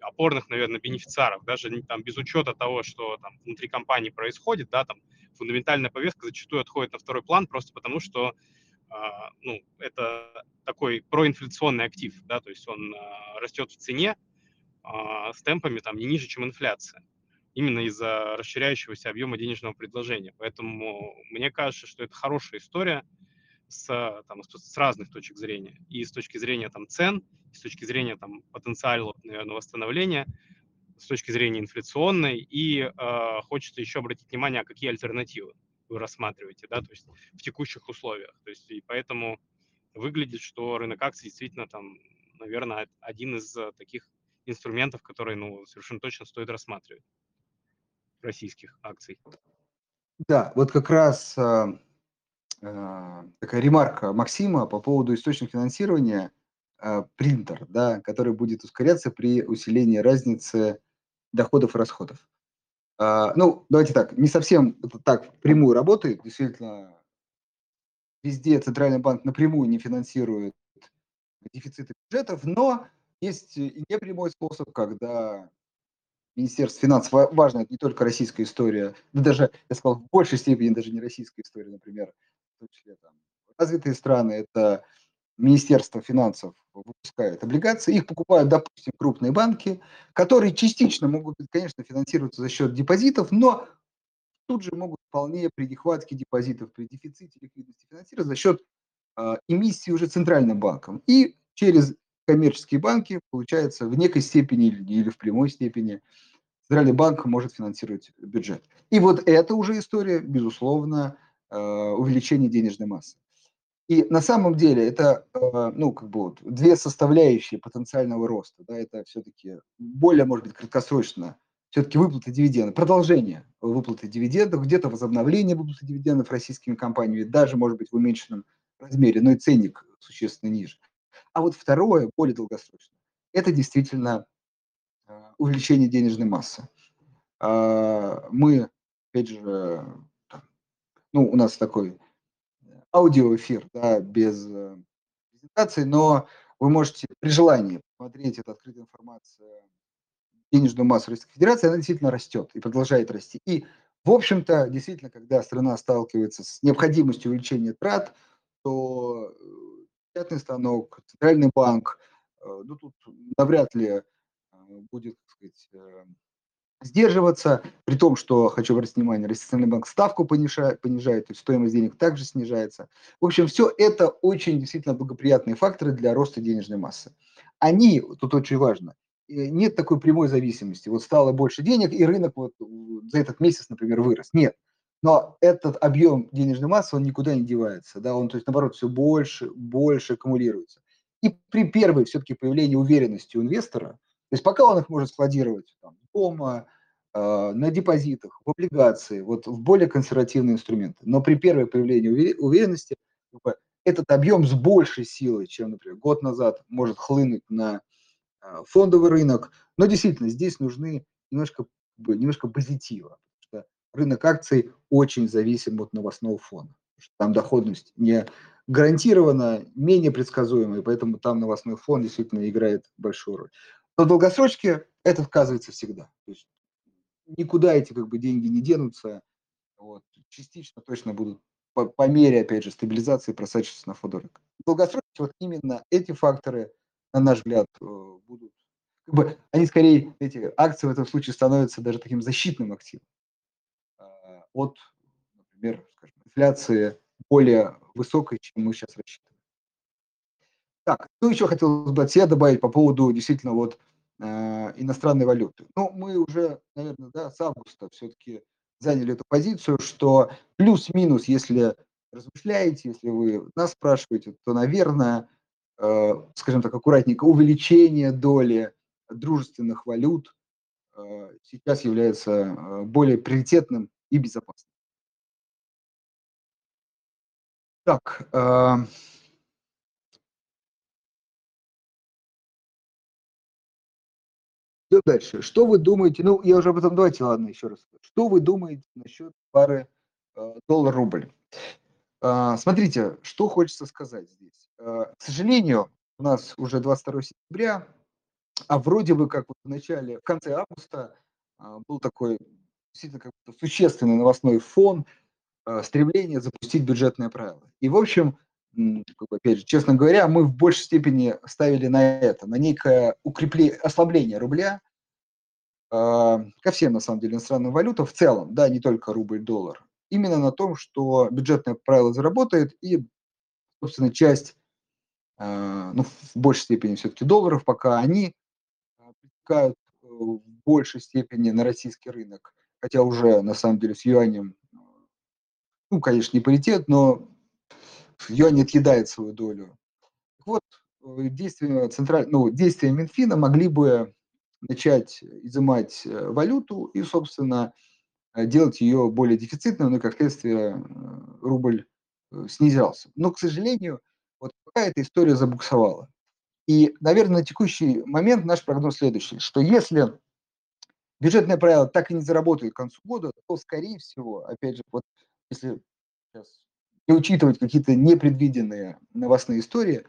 опорных, наверное, бенефициаров, даже там без учета того, что там внутри компании происходит, да, там фундаментальная повестка зачастую отходит на второй план просто потому, что ну, это такой проинфляционный актив, да, то есть он а, растет в цене а, с темпами там не ниже, чем инфляция, именно из-за расширяющегося объема денежного предложения. Поэтому мне кажется, что это хорошая история с, там, с разных точек зрения. И с точки зрения там, цен, и с точки зрения там, потенциала, наверное, восстановления, с точки зрения инфляционной. И э, хочется еще обратить внимание, а какие альтернативы вы рассматриваете, да, то есть в текущих условиях. То есть и поэтому выглядит, что рынок акций действительно там, наверное, один из э, таких инструментов, которые, ну, совершенно точно стоит рассматривать российских акций. Да, вот как раз э, э, такая ремарка Максима по поводу источника финансирования э, принтер, да, который будет ускоряться при усилении разницы доходов и расходов. А, ну, давайте так, не совсем так прямую работает. Действительно, везде Центральный банк напрямую не финансирует дефициты бюджетов, но есть и непрямой способ, когда Министерство финансов, важно, это не только российская история, да даже, я сказал, в большей степени даже не российская история, например, в том числе там, развитые страны, это Министерство финансов выпускает облигации, их покупают, допустим, крупные банки, которые частично могут, конечно, финансироваться за счет депозитов, но тут же могут вполне при нехватке депозитов, при дефиците ликвидности финансироваться за счет э, эмиссии уже центральным банком. И через коммерческие банки, получается, в некой степени или, в прямой степени Центральный банк может финансировать бюджет. И вот это уже история, безусловно, э, увеличения денежной массы. И на самом деле это, э, ну, как бы вот две составляющие потенциального роста. Да, это все-таки более, может быть, краткосрочно, все-таки выплаты дивидендов, продолжение выплаты дивидендов, где-то возобновление выплаты дивидендов российскими компаниями, даже, может быть, в уменьшенном размере, но и ценник существенно ниже. А вот второе, более долгосрочное, это действительно э, увеличение денежной массы. А, мы, опять же, ну, у нас такой аудиоэфир, да, без э, презентации, но вы можете при желании посмотреть, это открытая информация, денежную массу Российской Федерации, она действительно растет и продолжает расти. И, в общем-то, действительно, когда страна сталкивается с необходимостью увеличения трат, то э, печатный станок, центральный банк, э, ну, тут навряд ли будет, так сказать, сдерживаться, при том, что, хочу обратить внимание, Российский банк ставку понижает, понижает, то есть стоимость денег также снижается. В общем, все это очень действительно благоприятные факторы для роста денежной массы. Они, тут очень важно, э, нет такой прямой зависимости. Вот стало больше денег, и рынок вот за этот месяц, например, вырос. Нет. Но этот объем денежной массы, он никуда не девается. Да? Он, то есть, наоборот, все больше, больше аккумулируется. И при первой все-таки появлении уверенности у инвестора, то есть пока он их может складировать там, дома, э, на депозитах, в облигации, вот в более консервативные инструменты. Но при первой появлении уверенности этот объем с большей силой, чем, например, год назад может хлынуть на э, фондовый рынок. Но действительно, здесь нужны немножко, немножко позитива. Рынок акций очень зависим от новостного фона. Там доходность не гарантирована, менее предсказуемая, поэтому там новостной фон действительно играет большую роль. Но в долгосрочке это сказывается всегда. То есть никуда эти как бы деньги не денутся. Вот. Частично точно будут по, по мере, опять же, стабилизации просачиваться на фондорынок. В долгосрочке вот именно эти факторы, на наш взгляд, э, будут как бы, они скорее, эти акции в этом случае становятся даже таким защитным активом а, от, например, скажем, инфляции более высокой, чем мы сейчас рассчитываем. Так, что еще хотел бы от себя добавить по поводу действительно вот иностранной валюты. Ну, мы уже, наверное, да, с августа все-таки заняли эту позицию, что плюс-минус, если размышляете, если вы нас спрашиваете, то, наверное, э, скажем так, аккуратненько, увеличение доли дружественных валют э, сейчас является э, более приоритетным и безопасным. Так, Идем дальше. Что вы думаете, ну, я уже об этом, давайте, ладно, еще раз. Что вы думаете насчет пары э, доллар-рубль? Э, смотрите, что хочется сказать здесь. Э, к сожалению, у нас уже 22 сентября, а вроде бы как вот в начале, в конце августа э, был такой действительно как существенный новостной фон, э, стремление запустить бюджетное правило. И, в общем, опять же, честно говоря, мы в большей степени ставили на это, на некое укрепление, ослабление рубля а, ко всем, на самом деле, иностранным валютам в целом, да, не только рубль-доллар, именно на том, что бюджетное правило заработает и, собственно, часть, а, ну, в большей степени все-таки долларов, пока они притекают э, в большей степени на российский рынок, хотя уже, на самом деле, с юанем, ну, конечно, не паритет, но юань отъедает свою долю. Вот, э, действия, централь... ну, действия Минфина могли бы начать изымать э, валюту и, собственно, э, делать ее более дефицитной, но, как следствие, рубль снизился. Но, к сожалению, вот пока эта история забуксовала. И, наверное, на текущий момент наш прогноз следующий, что если бюджетное правило так и не заработает к концу года, то, скорее всего, опять же, вот если сейчас и учитывать какие-то непредвиденные новостные истории,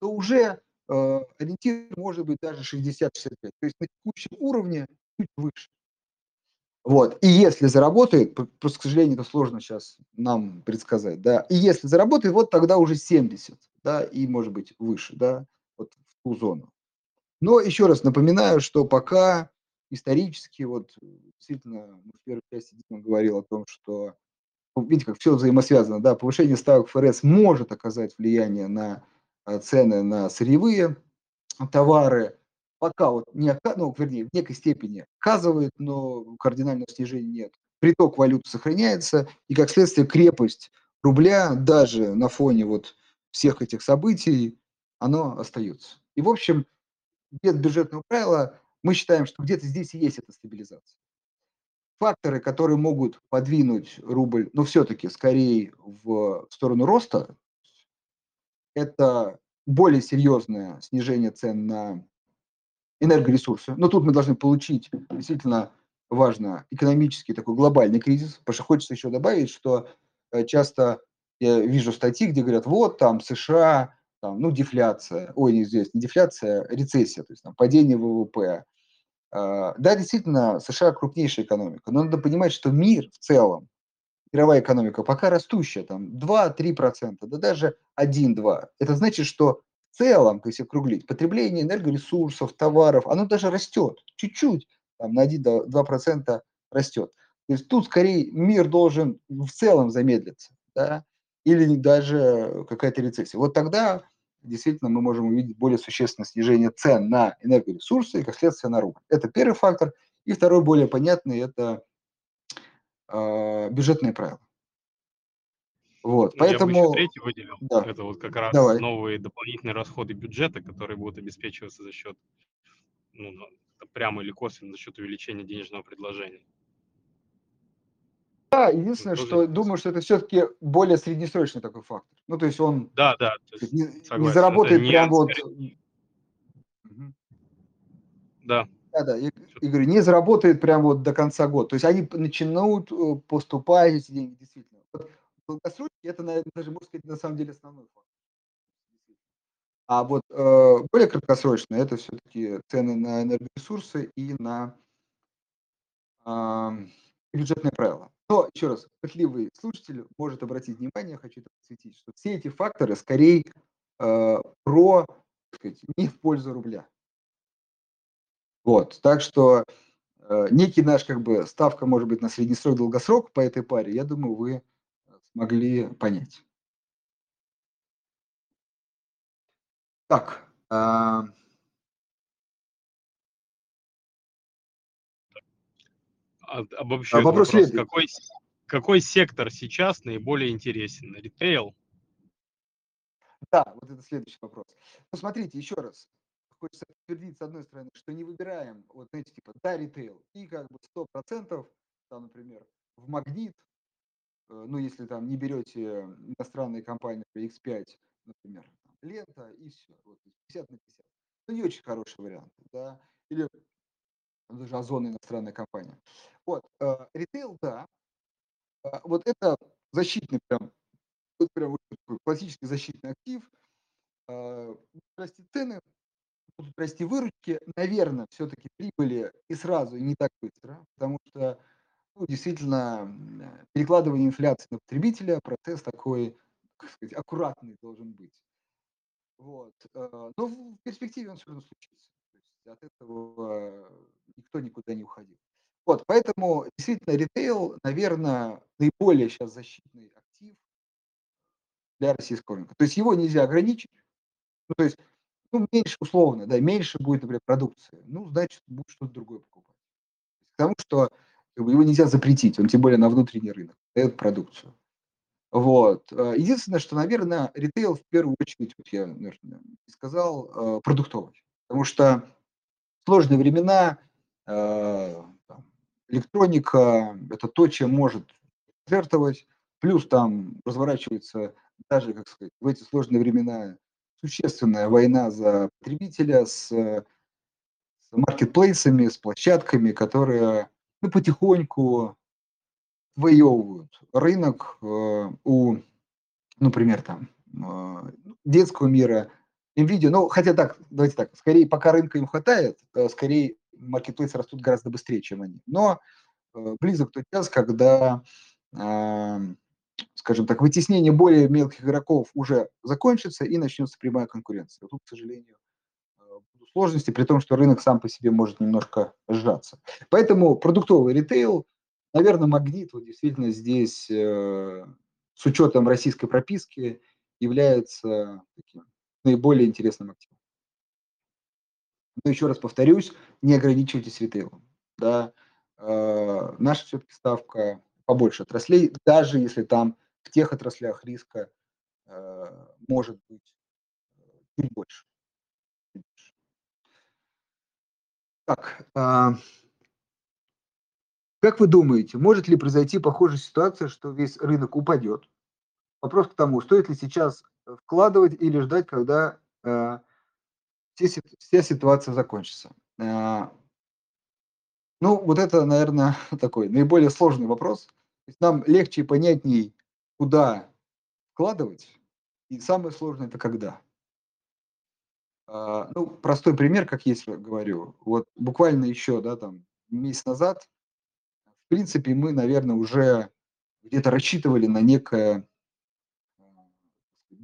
то уже э, ориентир может быть даже 60-65. То есть на текущем уровне чуть выше. Вот. И если заработает, просто, к сожалению, это сложно сейчас нам предсказать, да, и если заработает, вот тогда уже 70, да, и может быть выше, да, вот в ту зону. Но еще раз напоминаю, что пока исторически, вот действительно, в первой части Дима говорил о том, что видите, как все взаимосвязано, да, повышение ставок ФРС может оказать влияние на э, цены на сырьевые товары, пока вот не, ну, вернее, в некой степени оказывает, но кардинального снижения нет. Приток валюты сохраняется, и как следствие крепость рубля даже на фоне вот всех этих событий, оно остается. И, в общем, без бюджетного правила мы считаем, что где-то здесь и есть эта стабилизация факторы, которые могут подвинуть рубль, но все-таки скорее в сторону роста, это более серьезное снижение цен на энергоресурсы. Но тут мы должны получить действительно важно экономический такой глобальный кризис, потому что хочется еще добавить, что э, часто я вижу статьи, где говорят, вот там США, там, ну, дефляция, ой, не здесь, не дефляция, а рецессия, то есть там падение ВВП, да, действительно, США крупнейшая экономика, но надо понимать, что мир в целом, мировая экономика пока растущая, там 2-3%, да даже 1-2. Это значит, что в целом, если округлить, потребление энергоресурсов, товаров, оно даже растет, чуть-чуть, там на 1-2% растет. То есть тут скорее мир должен в целом замедлиться, да, или даже какая-то рецессия. Вот тогда действительно мы можем увидеть более существенное снижение цен на энергоресурсы и, как следствие, на рубль. Это первый фактор. И второй, более понятный, это э, бюджетные правила. Вот, ну, поэтому... Я бы еще третий выделил. Да. Это вот как раз Давай. новые дополнительные расходы бюджета, которые будут обеспечиваться за счет, ну, прямо или косвенно, за счет увеличения денежного предложения. Да, единственное, что думаю, что это все-таки более среднесрочный такой фактор. Ну, то есть он да, да, есть, не, не заработает это прям не вот... Да. Да, да, я, я говорю, не заработает прям вот до конца года. То есть они начинают э, поступать эти деньги, действительно. Вот долгосрочно это, наверное, даже, можно сказать, на самом деле основной фактор. А вот э, более краткосрочно это все-таки цены на энергоресурсы и на э, бюджетные правила. Но, еще раз, пытливый слушатель может обратить внимание, хочу это подсветить, что все эти факторы скорее э, про, так сказать, не в пользу рубля. Вот, так что э, некий наш, как бы, ставка может быть на среднесрок, долгосрок по этой паре, я думаю, вы смогли понять. Так, э, обобщу вопрос. вопрос. Какой, какой сектор сейчас наиболее интересен? Ритейл? Да, вот это следующий вопрос. Ну, смотрите, еще раз. Хочется подтвердить, с одной стороны, что не выбираем, вот, знаете, типа, да, ритейл, и как бы 100%, там, например, в Магнит, э, ну, если там не берете иностранные компании X5, например, лента и все, вот, 50 на 50. Ну, не очень хороший вариант, да, или даже Озон иностранная компания. Вот, э, ритейл, да, а, вот это защитный прям, вот прям классический защитный актив. А, расти цены, будут расти выручки, наверное, все-таки прибыли и сразу, и не так быстро, потому что ну, действительно перекладывание инфляции на потребителя процесс такой сказать, аккуратный должен быть. Вот. Э, но в перспективе он все равно случится. От этого никто никуда не уходил. Вот, поэтому действительно ритейл, наверное, наиболее сейчас защитный актив для российского рынка. То есть его нельзя ограничить. Ну, то есть, ну, меньше условно, да, меньше будет, например, продукции. Ну, значит, будет что-то другое покупать. Потому что его нельзя запретить, он тем более на внутренний рынок дает продукцию. Вот. Э, единственное, что, наверное, ритейл в первую очередь, вот я наверное, сказал, э, продуктовый. Потому что сложные времена, э, электроника – это то, чем может жертвовать, плюс там разворачивается даже, как сказать, в эти сложные времена существенная война за потребителя с, с маркетплейсами, с площадками, которые ну, потихоньку воевывают рынок э, у, например, там, э, детского мира, NVIDIA, ну, хотя так, давайте так, скорее, пока рынка им хватает, э, скорее маркетплейсы растут гораздо быстрее, чем они. Но э, близок тот час, когда, э, скажем так, вытеснение более мелких игроков уже закончится и начнется прямая конкуренция. Тут, к сожалению, будут сложности, при том, что рынок сам по себе может немножко сжаться. Поэтому продуктовый ритейл, наверное, магнит вот действительно здесь с учетом российской прописки является таким наиболее интересным активом. Но еще раз повторюсь, не ограничивайтесь ритейлом. Да. Э, наша все-таки ставка побольше отраслей, даже если там в тех отраслях риска э, может быть э, чуть больше. Так, э, как вы думаете, может ли произойти похожая ситуация, что весь рынок упадет? Вопрос к тому, стоит ли сейчас вкладывать или ждать, когда э, вся ситуация закончится. А, ну, вот это, наверное, *laughs* такой наиболее сложный вопрос. нам легче и понятней, куда вкладывать, и самое сложное – это когда. А, ну, простой пример, как есть, говорю. Вот буквально еще, да, там, месяц назад, в принципе, мы, наверное, уже где-то рассчитывали на некое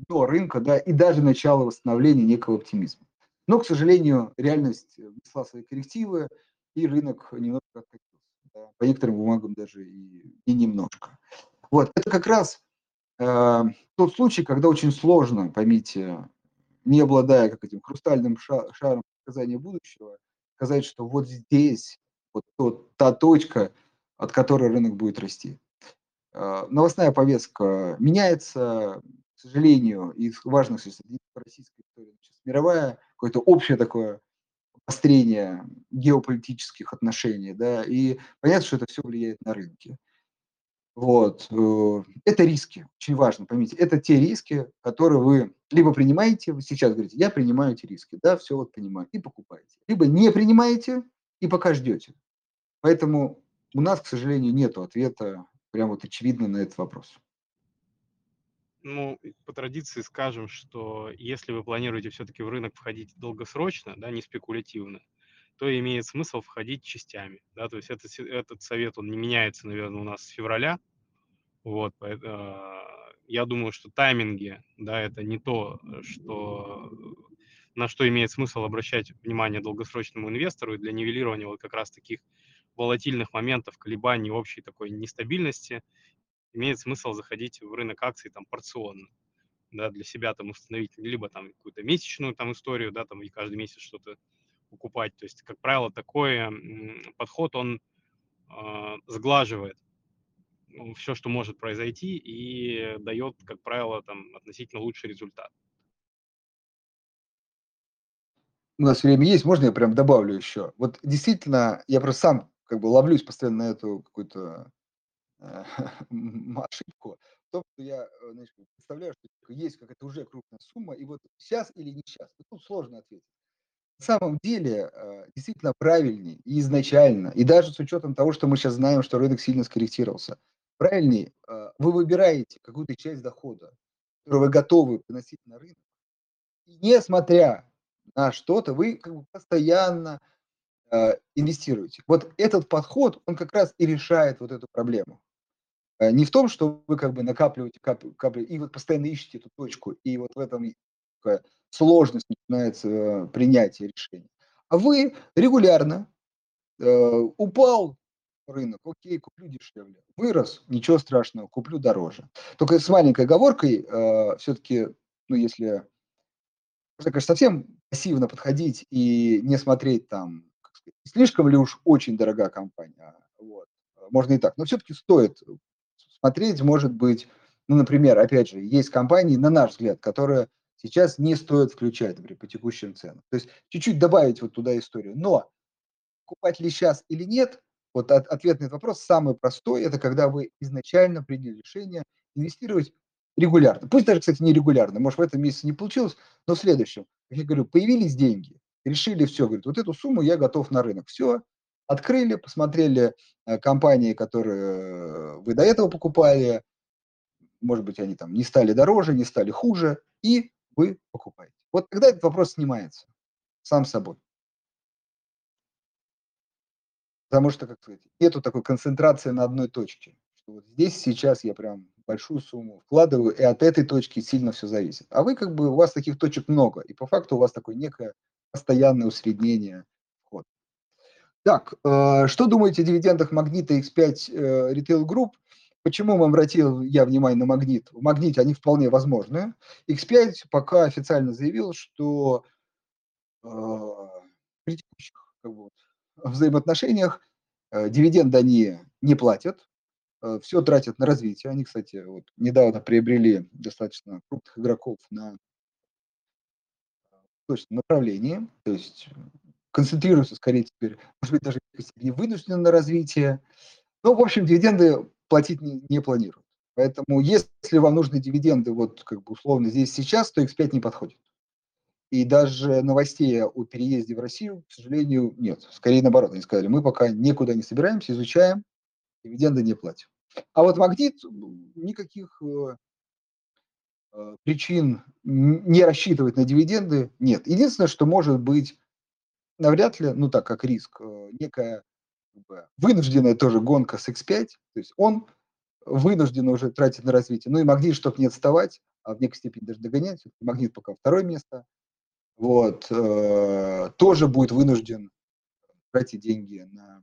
до рынка, да, и даже начало восстановления некого оптимизма. Но, к сожалению, реальность внесла свои коррективы, и рынок немножко откатился. Да, по некоторым бумагам даже и, и немножко. Вот, это как раз э, тот случай, когда очень сложно, поймите, не обладая как этим хрустальным шаром предсказания будущего, сказать, что вот здесь вот тот, та точка, от которой рынок будет расти. Э, новостная повестка меняется, к сожалению, из важных российской истории, мировая какое-то общее такое обострение геополитических отношений, да, и понятно, что это все влияет на рынки. Вот. Э, это риски, очень важно, поймите, это те риски, которые вы либо принимаете, вы сейчас говорите, я принимаю эти риски, да, все вот понимаю, и покупаете. Либо не принимаете и пока ждете. Поэтому у нас, к сожалению, нет ответа прям вот очевидно на этот вопрос ну, по традиции скажем, что если вы планируете все-таки в рынок входить долгосрочно, да, не спекулятивно, то имеет смысл входить частями, да, то есть этот, этот совет, он не меняется, наверное, у нас с февраля, вот, э, я думаю, что тайминги, да, это не то, что, на что имеет смысл обращать внимание долгосрочному инвестору. И для нивелирования вот как раз таких волатильных моментов, колебаний, общей такой нестабильности имеет смысл заходить в рынок акций там порционно, да, для себя там установить либо там какую-то месячную там историю, да, там и каждый месяц что-то покупать. То есть, как правило, такой подход, он э, сглаживает ну, все, что может произойти, и дает, как правило, там относительно лучший результат. У нас время есть, можно я прям добавлю еще? Вот действительно, я просто сам как бы ловлюсь постоянно на эту какую-то *laughs* ошибку в том, что я э, значит, представляю, что есть какая-то уже крупная сумма, и вот сейчас или не сейчас. Тут сложно ответить. На самом деле, э, действительно правильнее и изначально, и даже с учетом того, что мы сейчас знаем, что рынок сильно скорректировался, правильнее, вы выбираете какую-то часть дохода, которую вы готовы приносить на рынок, и несмотря на что-то, вы как бы постоянно инвестируете. Вот этот подход, он как раз и решает вот эту проблему. Э, не в том, что вы как бы накапливаете капли, капли и вот постоянно ищете эту точку, и вот в этом сложность начинается э, принятие решения. А вы регулярно э, упал рынок, окей, куплю дешевле. Вырос, ничего страшного, куплю дороже. Только с маленькой оговоркой, э, все-таки, ну, если, конечно, совсем пассивно подходить и не смотреть там, сказать, слишком ли уж очень дорогая компания, вот, можно и так, но все-таки стоит смотреть, может быть, ну, например, опять же, есть компании, на наш взгляд, которые сейчас не стоит включать, например, по текущим ценам. То есть чуть-чуть добавить вот туда историю. Но покупать ли сейчас или нет, вот от, ответ на этот вопрос самый простой, это когда вы изначально приняли решение инвестировать регулярно. Пусть даже, кстати, не регулярно, может, в этом месяце не получилось, но в следующем. Как я говорю, появились деньги, решили все, говорит, вот эту сумму я готов на рынок. Все, открыли, посмотрели э, компании, которые вы до этого покупали, может быть, они там не стали дороже, не стали хуже, и вы покупаете. Вот тогда этот вопрос снимается сам собой. Потому что, как сказать, нету такой концентрации на одной точке. Что вот здесь сейчас я прям большую сумму вкладываю, и от этой точки сильно все зависит. А вы как бы, у вас таких точек много, и по факту у вас такое некое постоянное усреднение. Так, э, что думаете о дивидендах Магнита X5 э, Retail Group? Почему обратил я внимание на магнит? В магните они вполне возможны. X5 пока официально заявил, что э, при текущих как бы, взаимоотношениях э, дивиденды они не платят, э, все тратят на развитие. Они, кстати, вот недавно приобрели достаточно крупных игроков на точном направлении, то есть концентрируются скорее теперь, может быть, даже не вынуждены на развитие. Ну, в общем, дивиденды платить не, не планируют. Поэтому если вам нужны дивиденды, вот как бы условно здесь сейчас, то X5 не подходит. И даже новостей о переезде в Россию, к сожалению, нет. Скорее наоборот, они сказали, мы пока никуда не собираемся, изучаем, дивиденды не платим. А вот Магнит никаких э, э, причин не рассчитывать на дивиденды нет. Единственное, что может быть навряд ли, ну так как риск, э, некая вынужденная тоже гонка с X5, то есть он вынужден уже тратить на развитие. Ну и магнит, чтобы не отставать, а в некой степени даже догонять, магнит пока второе место, вот, э, тоже будет вынужден тратить деньги на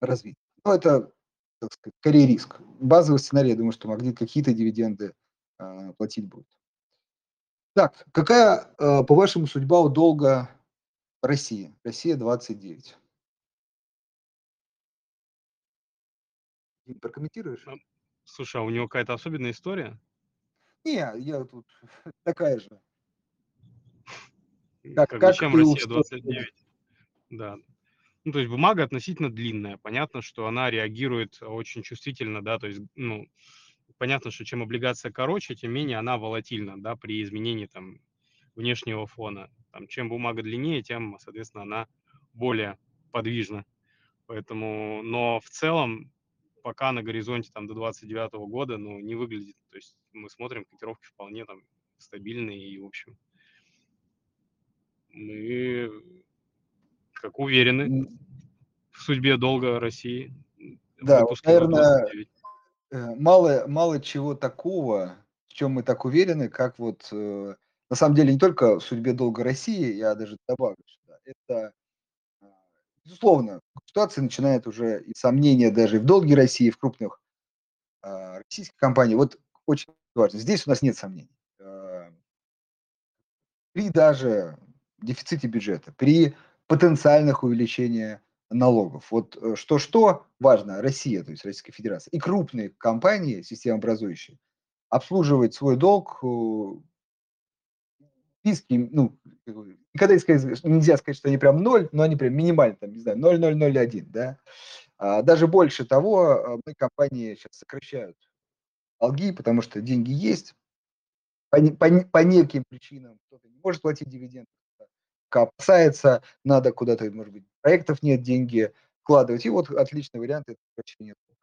развитие. Ну, это, так сказать, скорее риск. Базовый сценарий, я думаю, что магнит какие-то дивиденды э, платить будет. Так, какая, э, по-вашему, судьба у долга России? Россия 29. Прокомментируешь? Ну, слушай, а у него какая-то особенная история? Не, я тут *laughs* такая же. Как, как, как чем Россия 29? Да. Ну, то есть бумага относительно длинная. Понятно, что она реагирует очень чувствительно, да, то есть, ну, понятно, что чем облигация короче, тем менее она волатильна, да, при изменении там внешнего фона. Там, чем бумага длиннее, тем, соответственно, она более подвижна. Поэтому, но в целом пока на горизонте там до 29 года, ну, не выглядит. То есть мы смотрим, котировки вполне там стабильные и, в общем, мы как уверены в судьбе долга России. Да, вот, наверное, э, мало, мало чего такого, в чем мы так уверены, как вот, э, на самом деле, не только в судьбе долга России, я даже добавлю сюда, это безусловно, ситуация начинает уже и сомнения даже в долге России, в крупных э, российских компаниях. Вот очень важно. Здесь у нас нет сомнений. Э, при даже дефиците бюджета, при потенциальных увеличениях налогов. Вот э, что-что важно, Россия, то есть Российская Федерация, и крупные компании, системообразующие, обслуживать свой долг списке, ну, сказать, нельзя сказать, что они прям ноль, но они прям минимально, там, не знаю, 0,001, да. А даже больше того, а, многие компании сейчас сокращают долги, потому что деньги есть, по, по, по неким причинам кто-то не может платить дивиденды, опасается, надо куда-то, может быть, проектов нет, деньги вкладывать. И вот отличный вариант – это сокращение долга.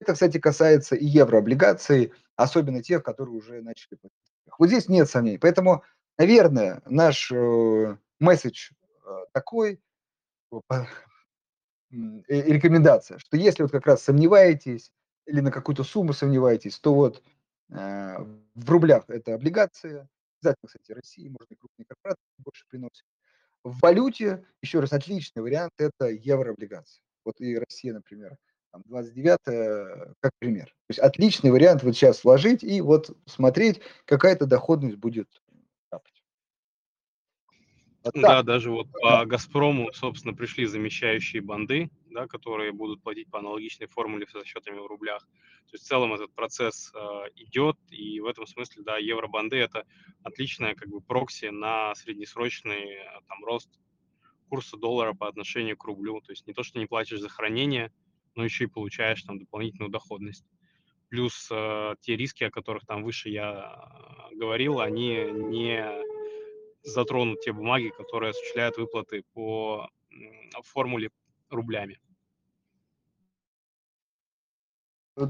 Это, кстати, касается и еврооблигаций, особенно тех, которые уже начали платить. Вот здесь нет сомнений. Поэтому Наверное, наш э, месседж э, такой, э, рекомендация, что если вот как раз сомневаетесь, или на какую-то сумму сомневаетесь, то вот в рублях это облигация, обязательно, кстати, России, можно и крупные корпорации больше приносят. В валюте, еще раз, отличный вариант– это еврооблигации. Вот и Россия, например, там 29 как пример. То есть отличный вариант вот сейчас вложить и вот смотреть, какая-то доходность будет. Вот да, даже вот по «Газпрому», собственно, пришли замещающие банды, да, которые будут платить по аналогичной формуле со счетами в рублях. То есть в целом этот процесс э, идет, и в этом смысле, да, евробанды – это отличная как бы прокси на среднесрочный там рост курса доллара по отношению к рублю. То есть не то, что не платишь за хранение, но еще и получаешь там дополнительную доходность. Плюс э, те риски, о которых там выше я говорил, они не затронут те бумаги, которые осуществляют выплаты по формуле рублями.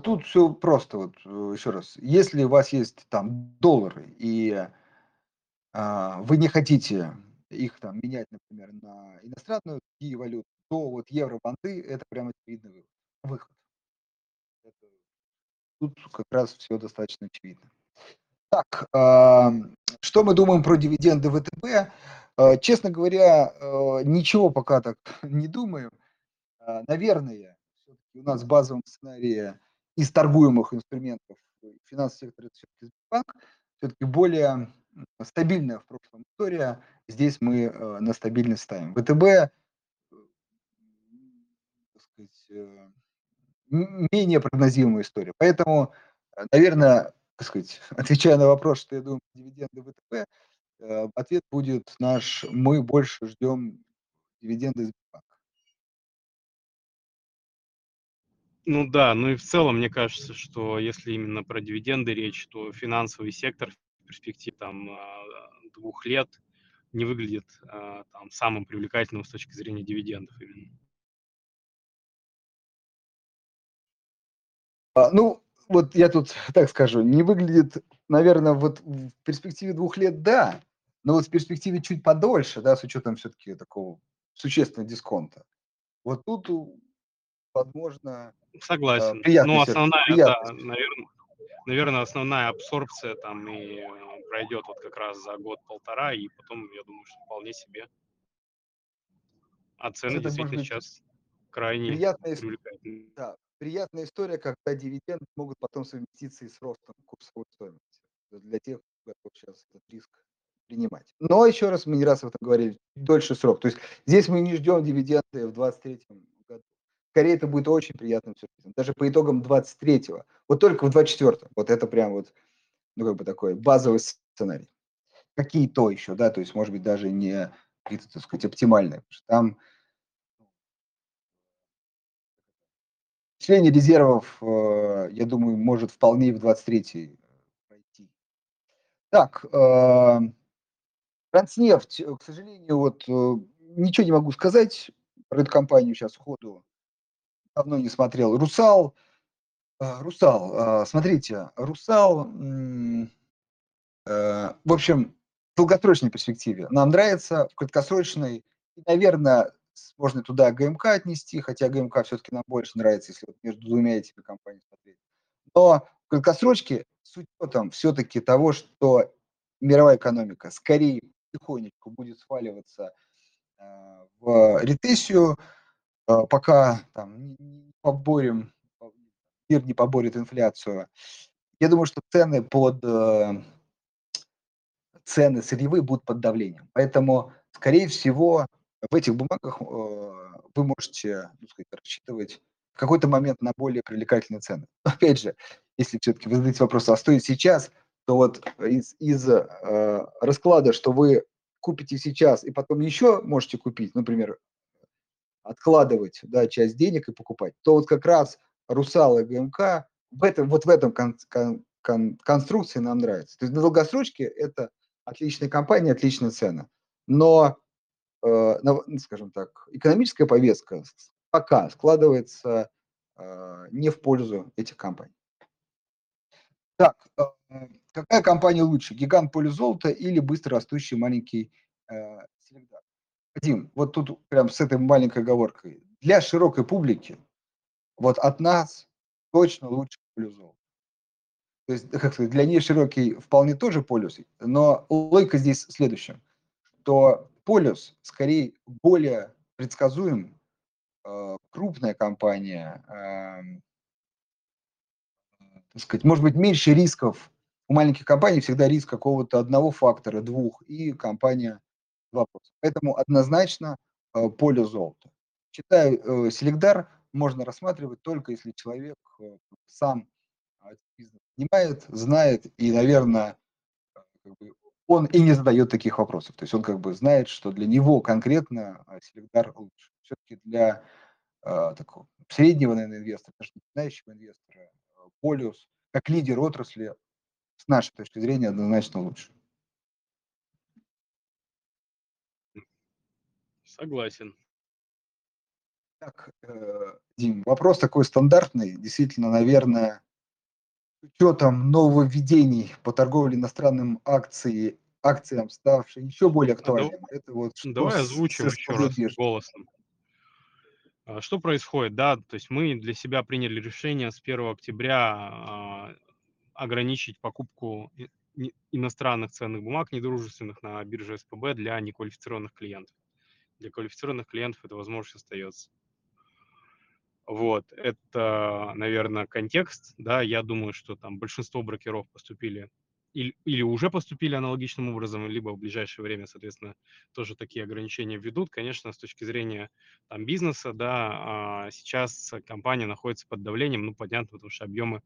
Тут все просто, вот э, еще раз. Если у вас есть там доллары, и а, вы не хотите их там менять, например, на иностранную и валюту, то вот евро-банды – это прямо очевидный выход. Тут как раз все достаточно очевидно. Так, что мы думаем про дивиденды ВТБ? А, честно говоря, а, ничего пока так *laughs* не думаем. А, наверное, у нас в базовом сценарии из торгуемых инструментов финансовый сектор это все-таки банк, все-таки более стабильная в прошлом история. Здесь мы на стабильность ставим. ВТБ э, сказать, э, менее прогнозируемая история. Поэтому, э, наверное, так сказать, *laughs* отвечая на вопрос, что я думаю дивиденды ВТБ, э, ответ будет наш, мы больше ждем дивиденды из банка. Ну да, ну и в целом мне кажется, что если именно про дивиденды речь, то финансовый сектор в перспективе там а, двух лет не выглядит а, там самым привлекательным с точки зрения дивидендов именно. А, ну, вот я тут *laughs* так скажу, не выглядит, наверное, вот в перспективе двух лет, да, но вот в перспективе чуть подольше, да, с учетом все-таки такого существенного дисконта. Вот тут, возможно, Согласен. А, приятный ну, основная, да, наверное, наверное, основная абсорбция там и э, пройдет вот как раз за год-полтора, и потом, я думаю, что вполне себе. А цены Это действительно сейчас крайне приятная. Да, приятная история, когда дивиденды могут потом совместиться и с ростом курсовой стоимости. Для тех, кто готов сейчас этот риск принимать. Но еще раз, мы не раз об этом говорили, дольше срок. То есть здесь мы не ждем дивиденды в 2023 году. Скорее, это будет очень приятным сюрпризом. Даже по итогам 23-го. Вот только в 24-м. Вот это прям вот, ну, как бы такой базовый сценарий. Какие то еще, да, то есть, может быть, даже не какие-то, так сказать, оптимальные. Потому что там Числение резервов, э, я думаю, может вполне и в 23-й пройти. Так, э, Транснефть, э, к сожалению, вот ничего не могу сказать про эту компанию сейчас сходу. Давно не смотрел. Русал, Русал, смотрите, Русал, в общем, в долгосрочной перспективе нам нравится, в краткосрочной, наверное, можно туда ГМК отнести, хотя ГМК все-таки нам больше нравится, если вот между двумя этими компаниями смотреть. Но в краткосрочке с учетом все-таки того, что мировая экономика скорее потихонечку будет сваливаться э, в рецессию, э, пока там, не поборем, мир не поборет инфляцию. Я думаю, что цены под э, цены сырьевые будут под давлением. Поэтому, скорее всего, в этих бумагах э, вы можете ну, сказать, рассчитывать в какой-то момент на более привлекательные цены. *laughs* Опять же, если все-таки вы задаете вопрос, а стоит сейчас, то вот из, из э, расклада, что вы купите сейчас и потом еще можете купить, например, откладывать да, часть денег и покупать, то вот как раз Русал и ГМК в этом, вот в этом кон, кон, кон, конструкции нам нравится. То есть на долгосрочке это отличная компания, отличная цена. Но скажем так, экономическая повестка пока складывается э, не в пользу этих компаний. Так, э, какая компания лучше, гигант поле золота или быстро растущий маленький Селегдар? Вадим, вот тут прям с этой маленькой оговоркой. Для широкой публики, вот от нас, точно лучше золота. То есть, как сказать, для нее широкий вполне тоже полюс, но логика здесь в следующем, что полюс скорее более предсказуем, э, крупная компания, эм, так сказать, может быть, меньше рисков. У маленьких компаний всегда риск какого-то одного фактора, двух, и компания вопрос. Поэтому однозначно э, поле золота. Считаю, э, селегдар можно рассматривать только если человек сам понимает, знает и, наверное, он и не задает таких вопросов. То есть он как бы знает, что для него конкретно э, селегдар лучше. Все-таки для э, такого среднего, наверное, инвестора, даже начинающего инвестора, полюс как лидер отрасли с нашей точки зрения однозначно лучше. Согласен. Так, э, Дим, вопрос такой стандартный, действительно, наверное, учетом нововведений по торговле иностранным акцией, акциям, ставшей еще более актуальным. А, это вот давай озвучим еще раз голосом. А, что происходит, да, то есть мы для себя приняли решение с 1 октября а, ограничить покупку иностранных ценных бумаг, недружественных на бирже СПБ для неквалифицированных клиентов. Для квалифицированных клиентов эта возможность остается. Вот, это, наверное, контекст, да, я думаю, что там большинство брокеров поступили или, или уже поступили аналогичным образом, либо в ближайшее время, соответственно, тоже такие ограничения введут. Конечно, с точки зрения там, бизнеса, да, а, сейчас компания находится под давлением, ну, понятно, потому что объемы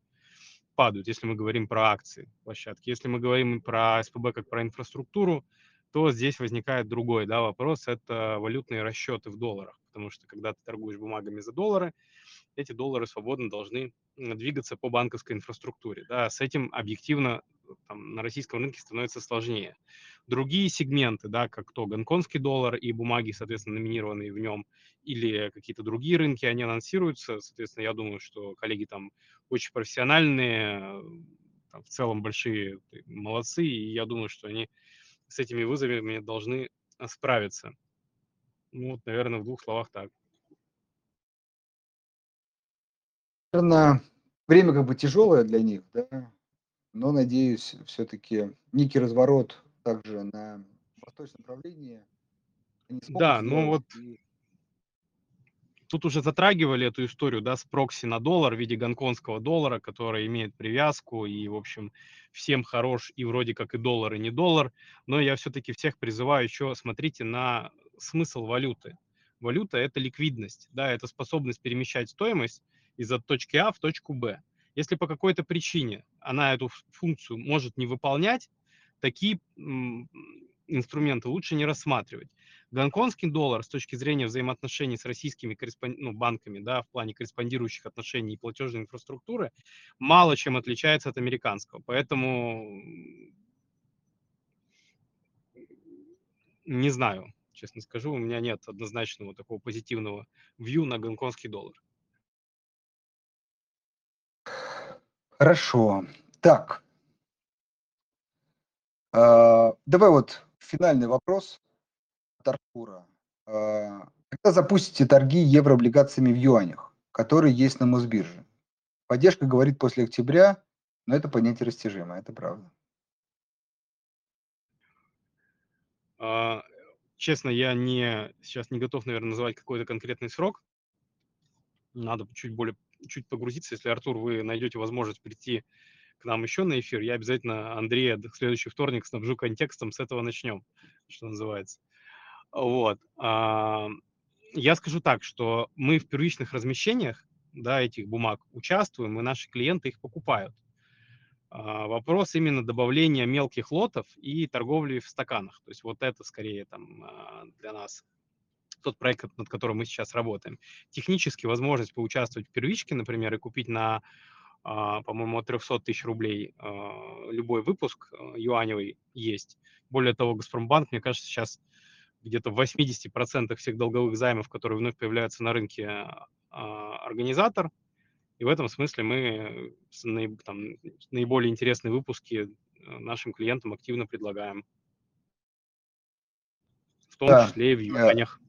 падают, если мы говорим про акции площадки. Если мы говорим про СПБ как про инфраструктуру, то здесь возникает другой да, вопрос, это валютные расчеты в долларах, потому что когда ты торгуешь бумагами за доллары, эти доллары свободно должны двигаться по банковской инфраструктуре. Да, с этим объективно там, на российском рынке становится сложнее. Другие сегменты, да, как то гонконгский доллар и бумаги, соответственно, номинированные в нем, или какие-то другие рынки, они анонсируются. Соответственно, я думаю, что коллеги там очень профессиональные, там, в целом большие молодцы, и я думаю, что они с этими вызовами должны справиться. Ну, вот, наверное, в двух словах так. Наверное, время как бы тяжелое для них, да, но, надеюсь, все-таки некий разворот также на восточном направлении. Да, ну вот и... тут уже затрагивали эту историю, да, с прокси на доллар в виде гонконгского доллара, который имеет привязку и, в общем, всем хорош и вроде как и доллар, и не доллар, но я все-таки всех призываю еще смотрите на смысл валюты. Валюта – это ликвидность, да, это способность перемещать стоимость из от точки А в точку Б. Если по какой-то причине она эту функцию может не выполнять, такие инструменты лучше не рассматривать. Гонконгский доллар с точки зрения взаимоотношений с российскими корреспон... ну, банками, да, в плане корреспондирующих отношений и платежной инфраструктуры, мало чем отличается от американского. Поэтому не знаю, честно скажу, у меня нет однозначного такого позитивного вью на гонконгский доллар. Хорошо. Так. А, давай вот финальный вопрос от Артура. А, когда запустите торги еврооблигациями в юанях, которые есть на Мосбирже? Поддержка говорит после октября, но это понятие растяжимое, это правда. Честно, я не, сейчас не готов, наверное, называть какой-то конкретный срок. Надо чуть более чуть погрузиться. Если, Артур, вы найдете возможность прийти к нам еще на эфир, я обязательно Андрея в следующий вторник снабжу контекстом, с этого начнем, что называется. Вот. А, я скажу так, что мы в первичных размещениях да, этих бумаг участвуем, и наши клиенты их покупают. А, вопрос именно добавления мелких лотов и торговли в стаканах. То есть вот это скорее там а, для нас тот проект, над которым мы сейчас работаем. Технически возможность поучаствовать в первичке, например, и купить на, а, по-моему, от 300 тысяч рублей любой выпуск юаневый есть. Более того, Газпромбанк, мне кажется, сейчас где-то в 80% всех долговых займов, которые вновь появляются на рынке, организатор. И в этом смысле мы там, наиболее интересные выпуски нашим клиентам активно предлагаем. В том да. числе и в юанях.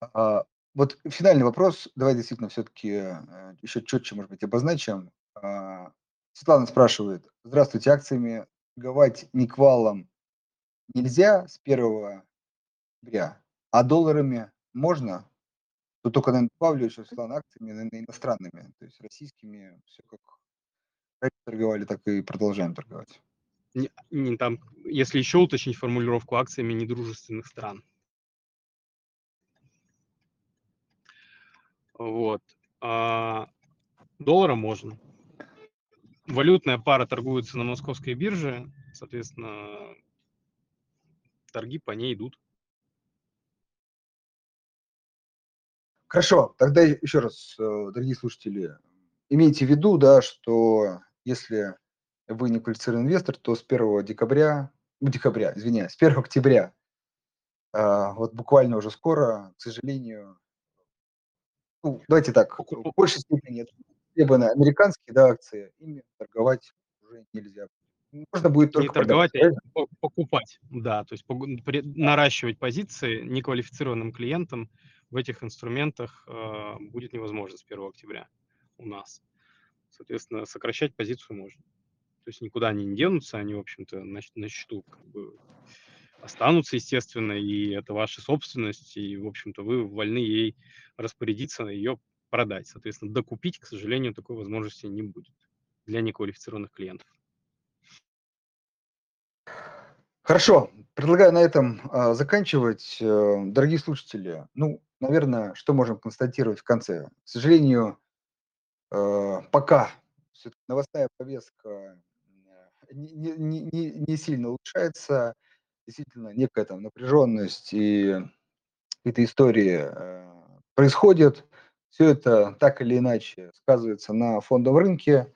А, Вот финальный вопрос. Давай действительно все-таки э, еще четче, может быть, обозначим. А, Светлана спрашивает. Здравствуйте, акциями торговать никвалом нельзя с 1 октября, а долларами можно? Тут только, наверное, добавлю еще, Светлана, акциями наверное, иностранными, то есть российскими, все как торговали, так и продолжаем торговать. Не, не там, если еще уточнить формулировку акциями недружественных стран. Вот. А доллара можно. Валютная пара торгуется на московской бирже, соответственно, торги по ней идут. Хорошо, тогда еще раз, э, дорогие слушатели, имейте в виду, да, что если вы не квалифицированный инвестор, то с 1 декабря, ну, декабря, извиняюсь, с 1 октября, а, вот буквально уже скоро, к сожалению, ну, давайте так, в большей степени требованы американские да, акции, ими торговать уже нельзя. Можно будет только не торговать, продавать, а покупать, да, то есть наращивать позиции неквалифицированным клиентам в этих инструментах э, будет невозможно с 1 октября у нас. Соответственно, сокращать позицию можно. То есть никуда они не денутся, они, в общем-то, на, на счету как бы останутся, естественно, и это ваша собственность, и, в общем-то, вы вольны ей распорядиться, ее продать. Соответственно, докупить, к сожалению, такой возможности не будет для неквалифицированных клиентов. Хорошо, предлагаю на этом э, заканчивать. Э, дорогие слушатели, ну, наверное, что можем констатировать в конце? К сожалению, э, пока новостная повестка не, не, не, не сильно улучшается, действительно некая там напряженность и какие-то истории э, происходят. Все это так или иначе сказывается на фондовом рынке.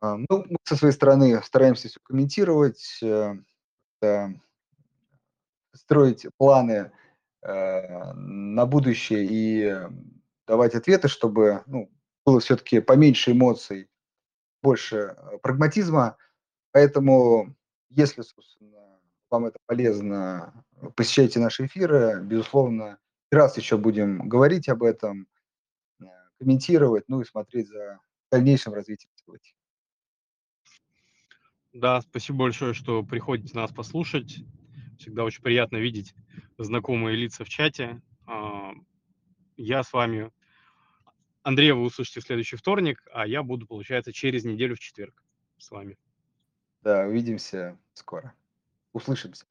Э, ну, мы со своей стороны стараемся все комментировать, э, строить планы э, на будущее и давать ответы, чтобы ну, было все-таки поменьше эмоций, больше э, прагматизма. Поэтому, если, собственно, вам это полезно, посещайте наши эфиры. Безусловно, раз еще будем говорить об этом, э, комментировать, ну и смотреть за дальнейшим развитием событий. Да, спасибо большое, что приходите нас послушать. Всегда очень приятно видеть знакомые лица в чате. А, я с вами. Андрея вы услышите в следующий вторник, а я буду, получается, через неделю в четверг с вами. Да, увидимся скоро. Услышимся.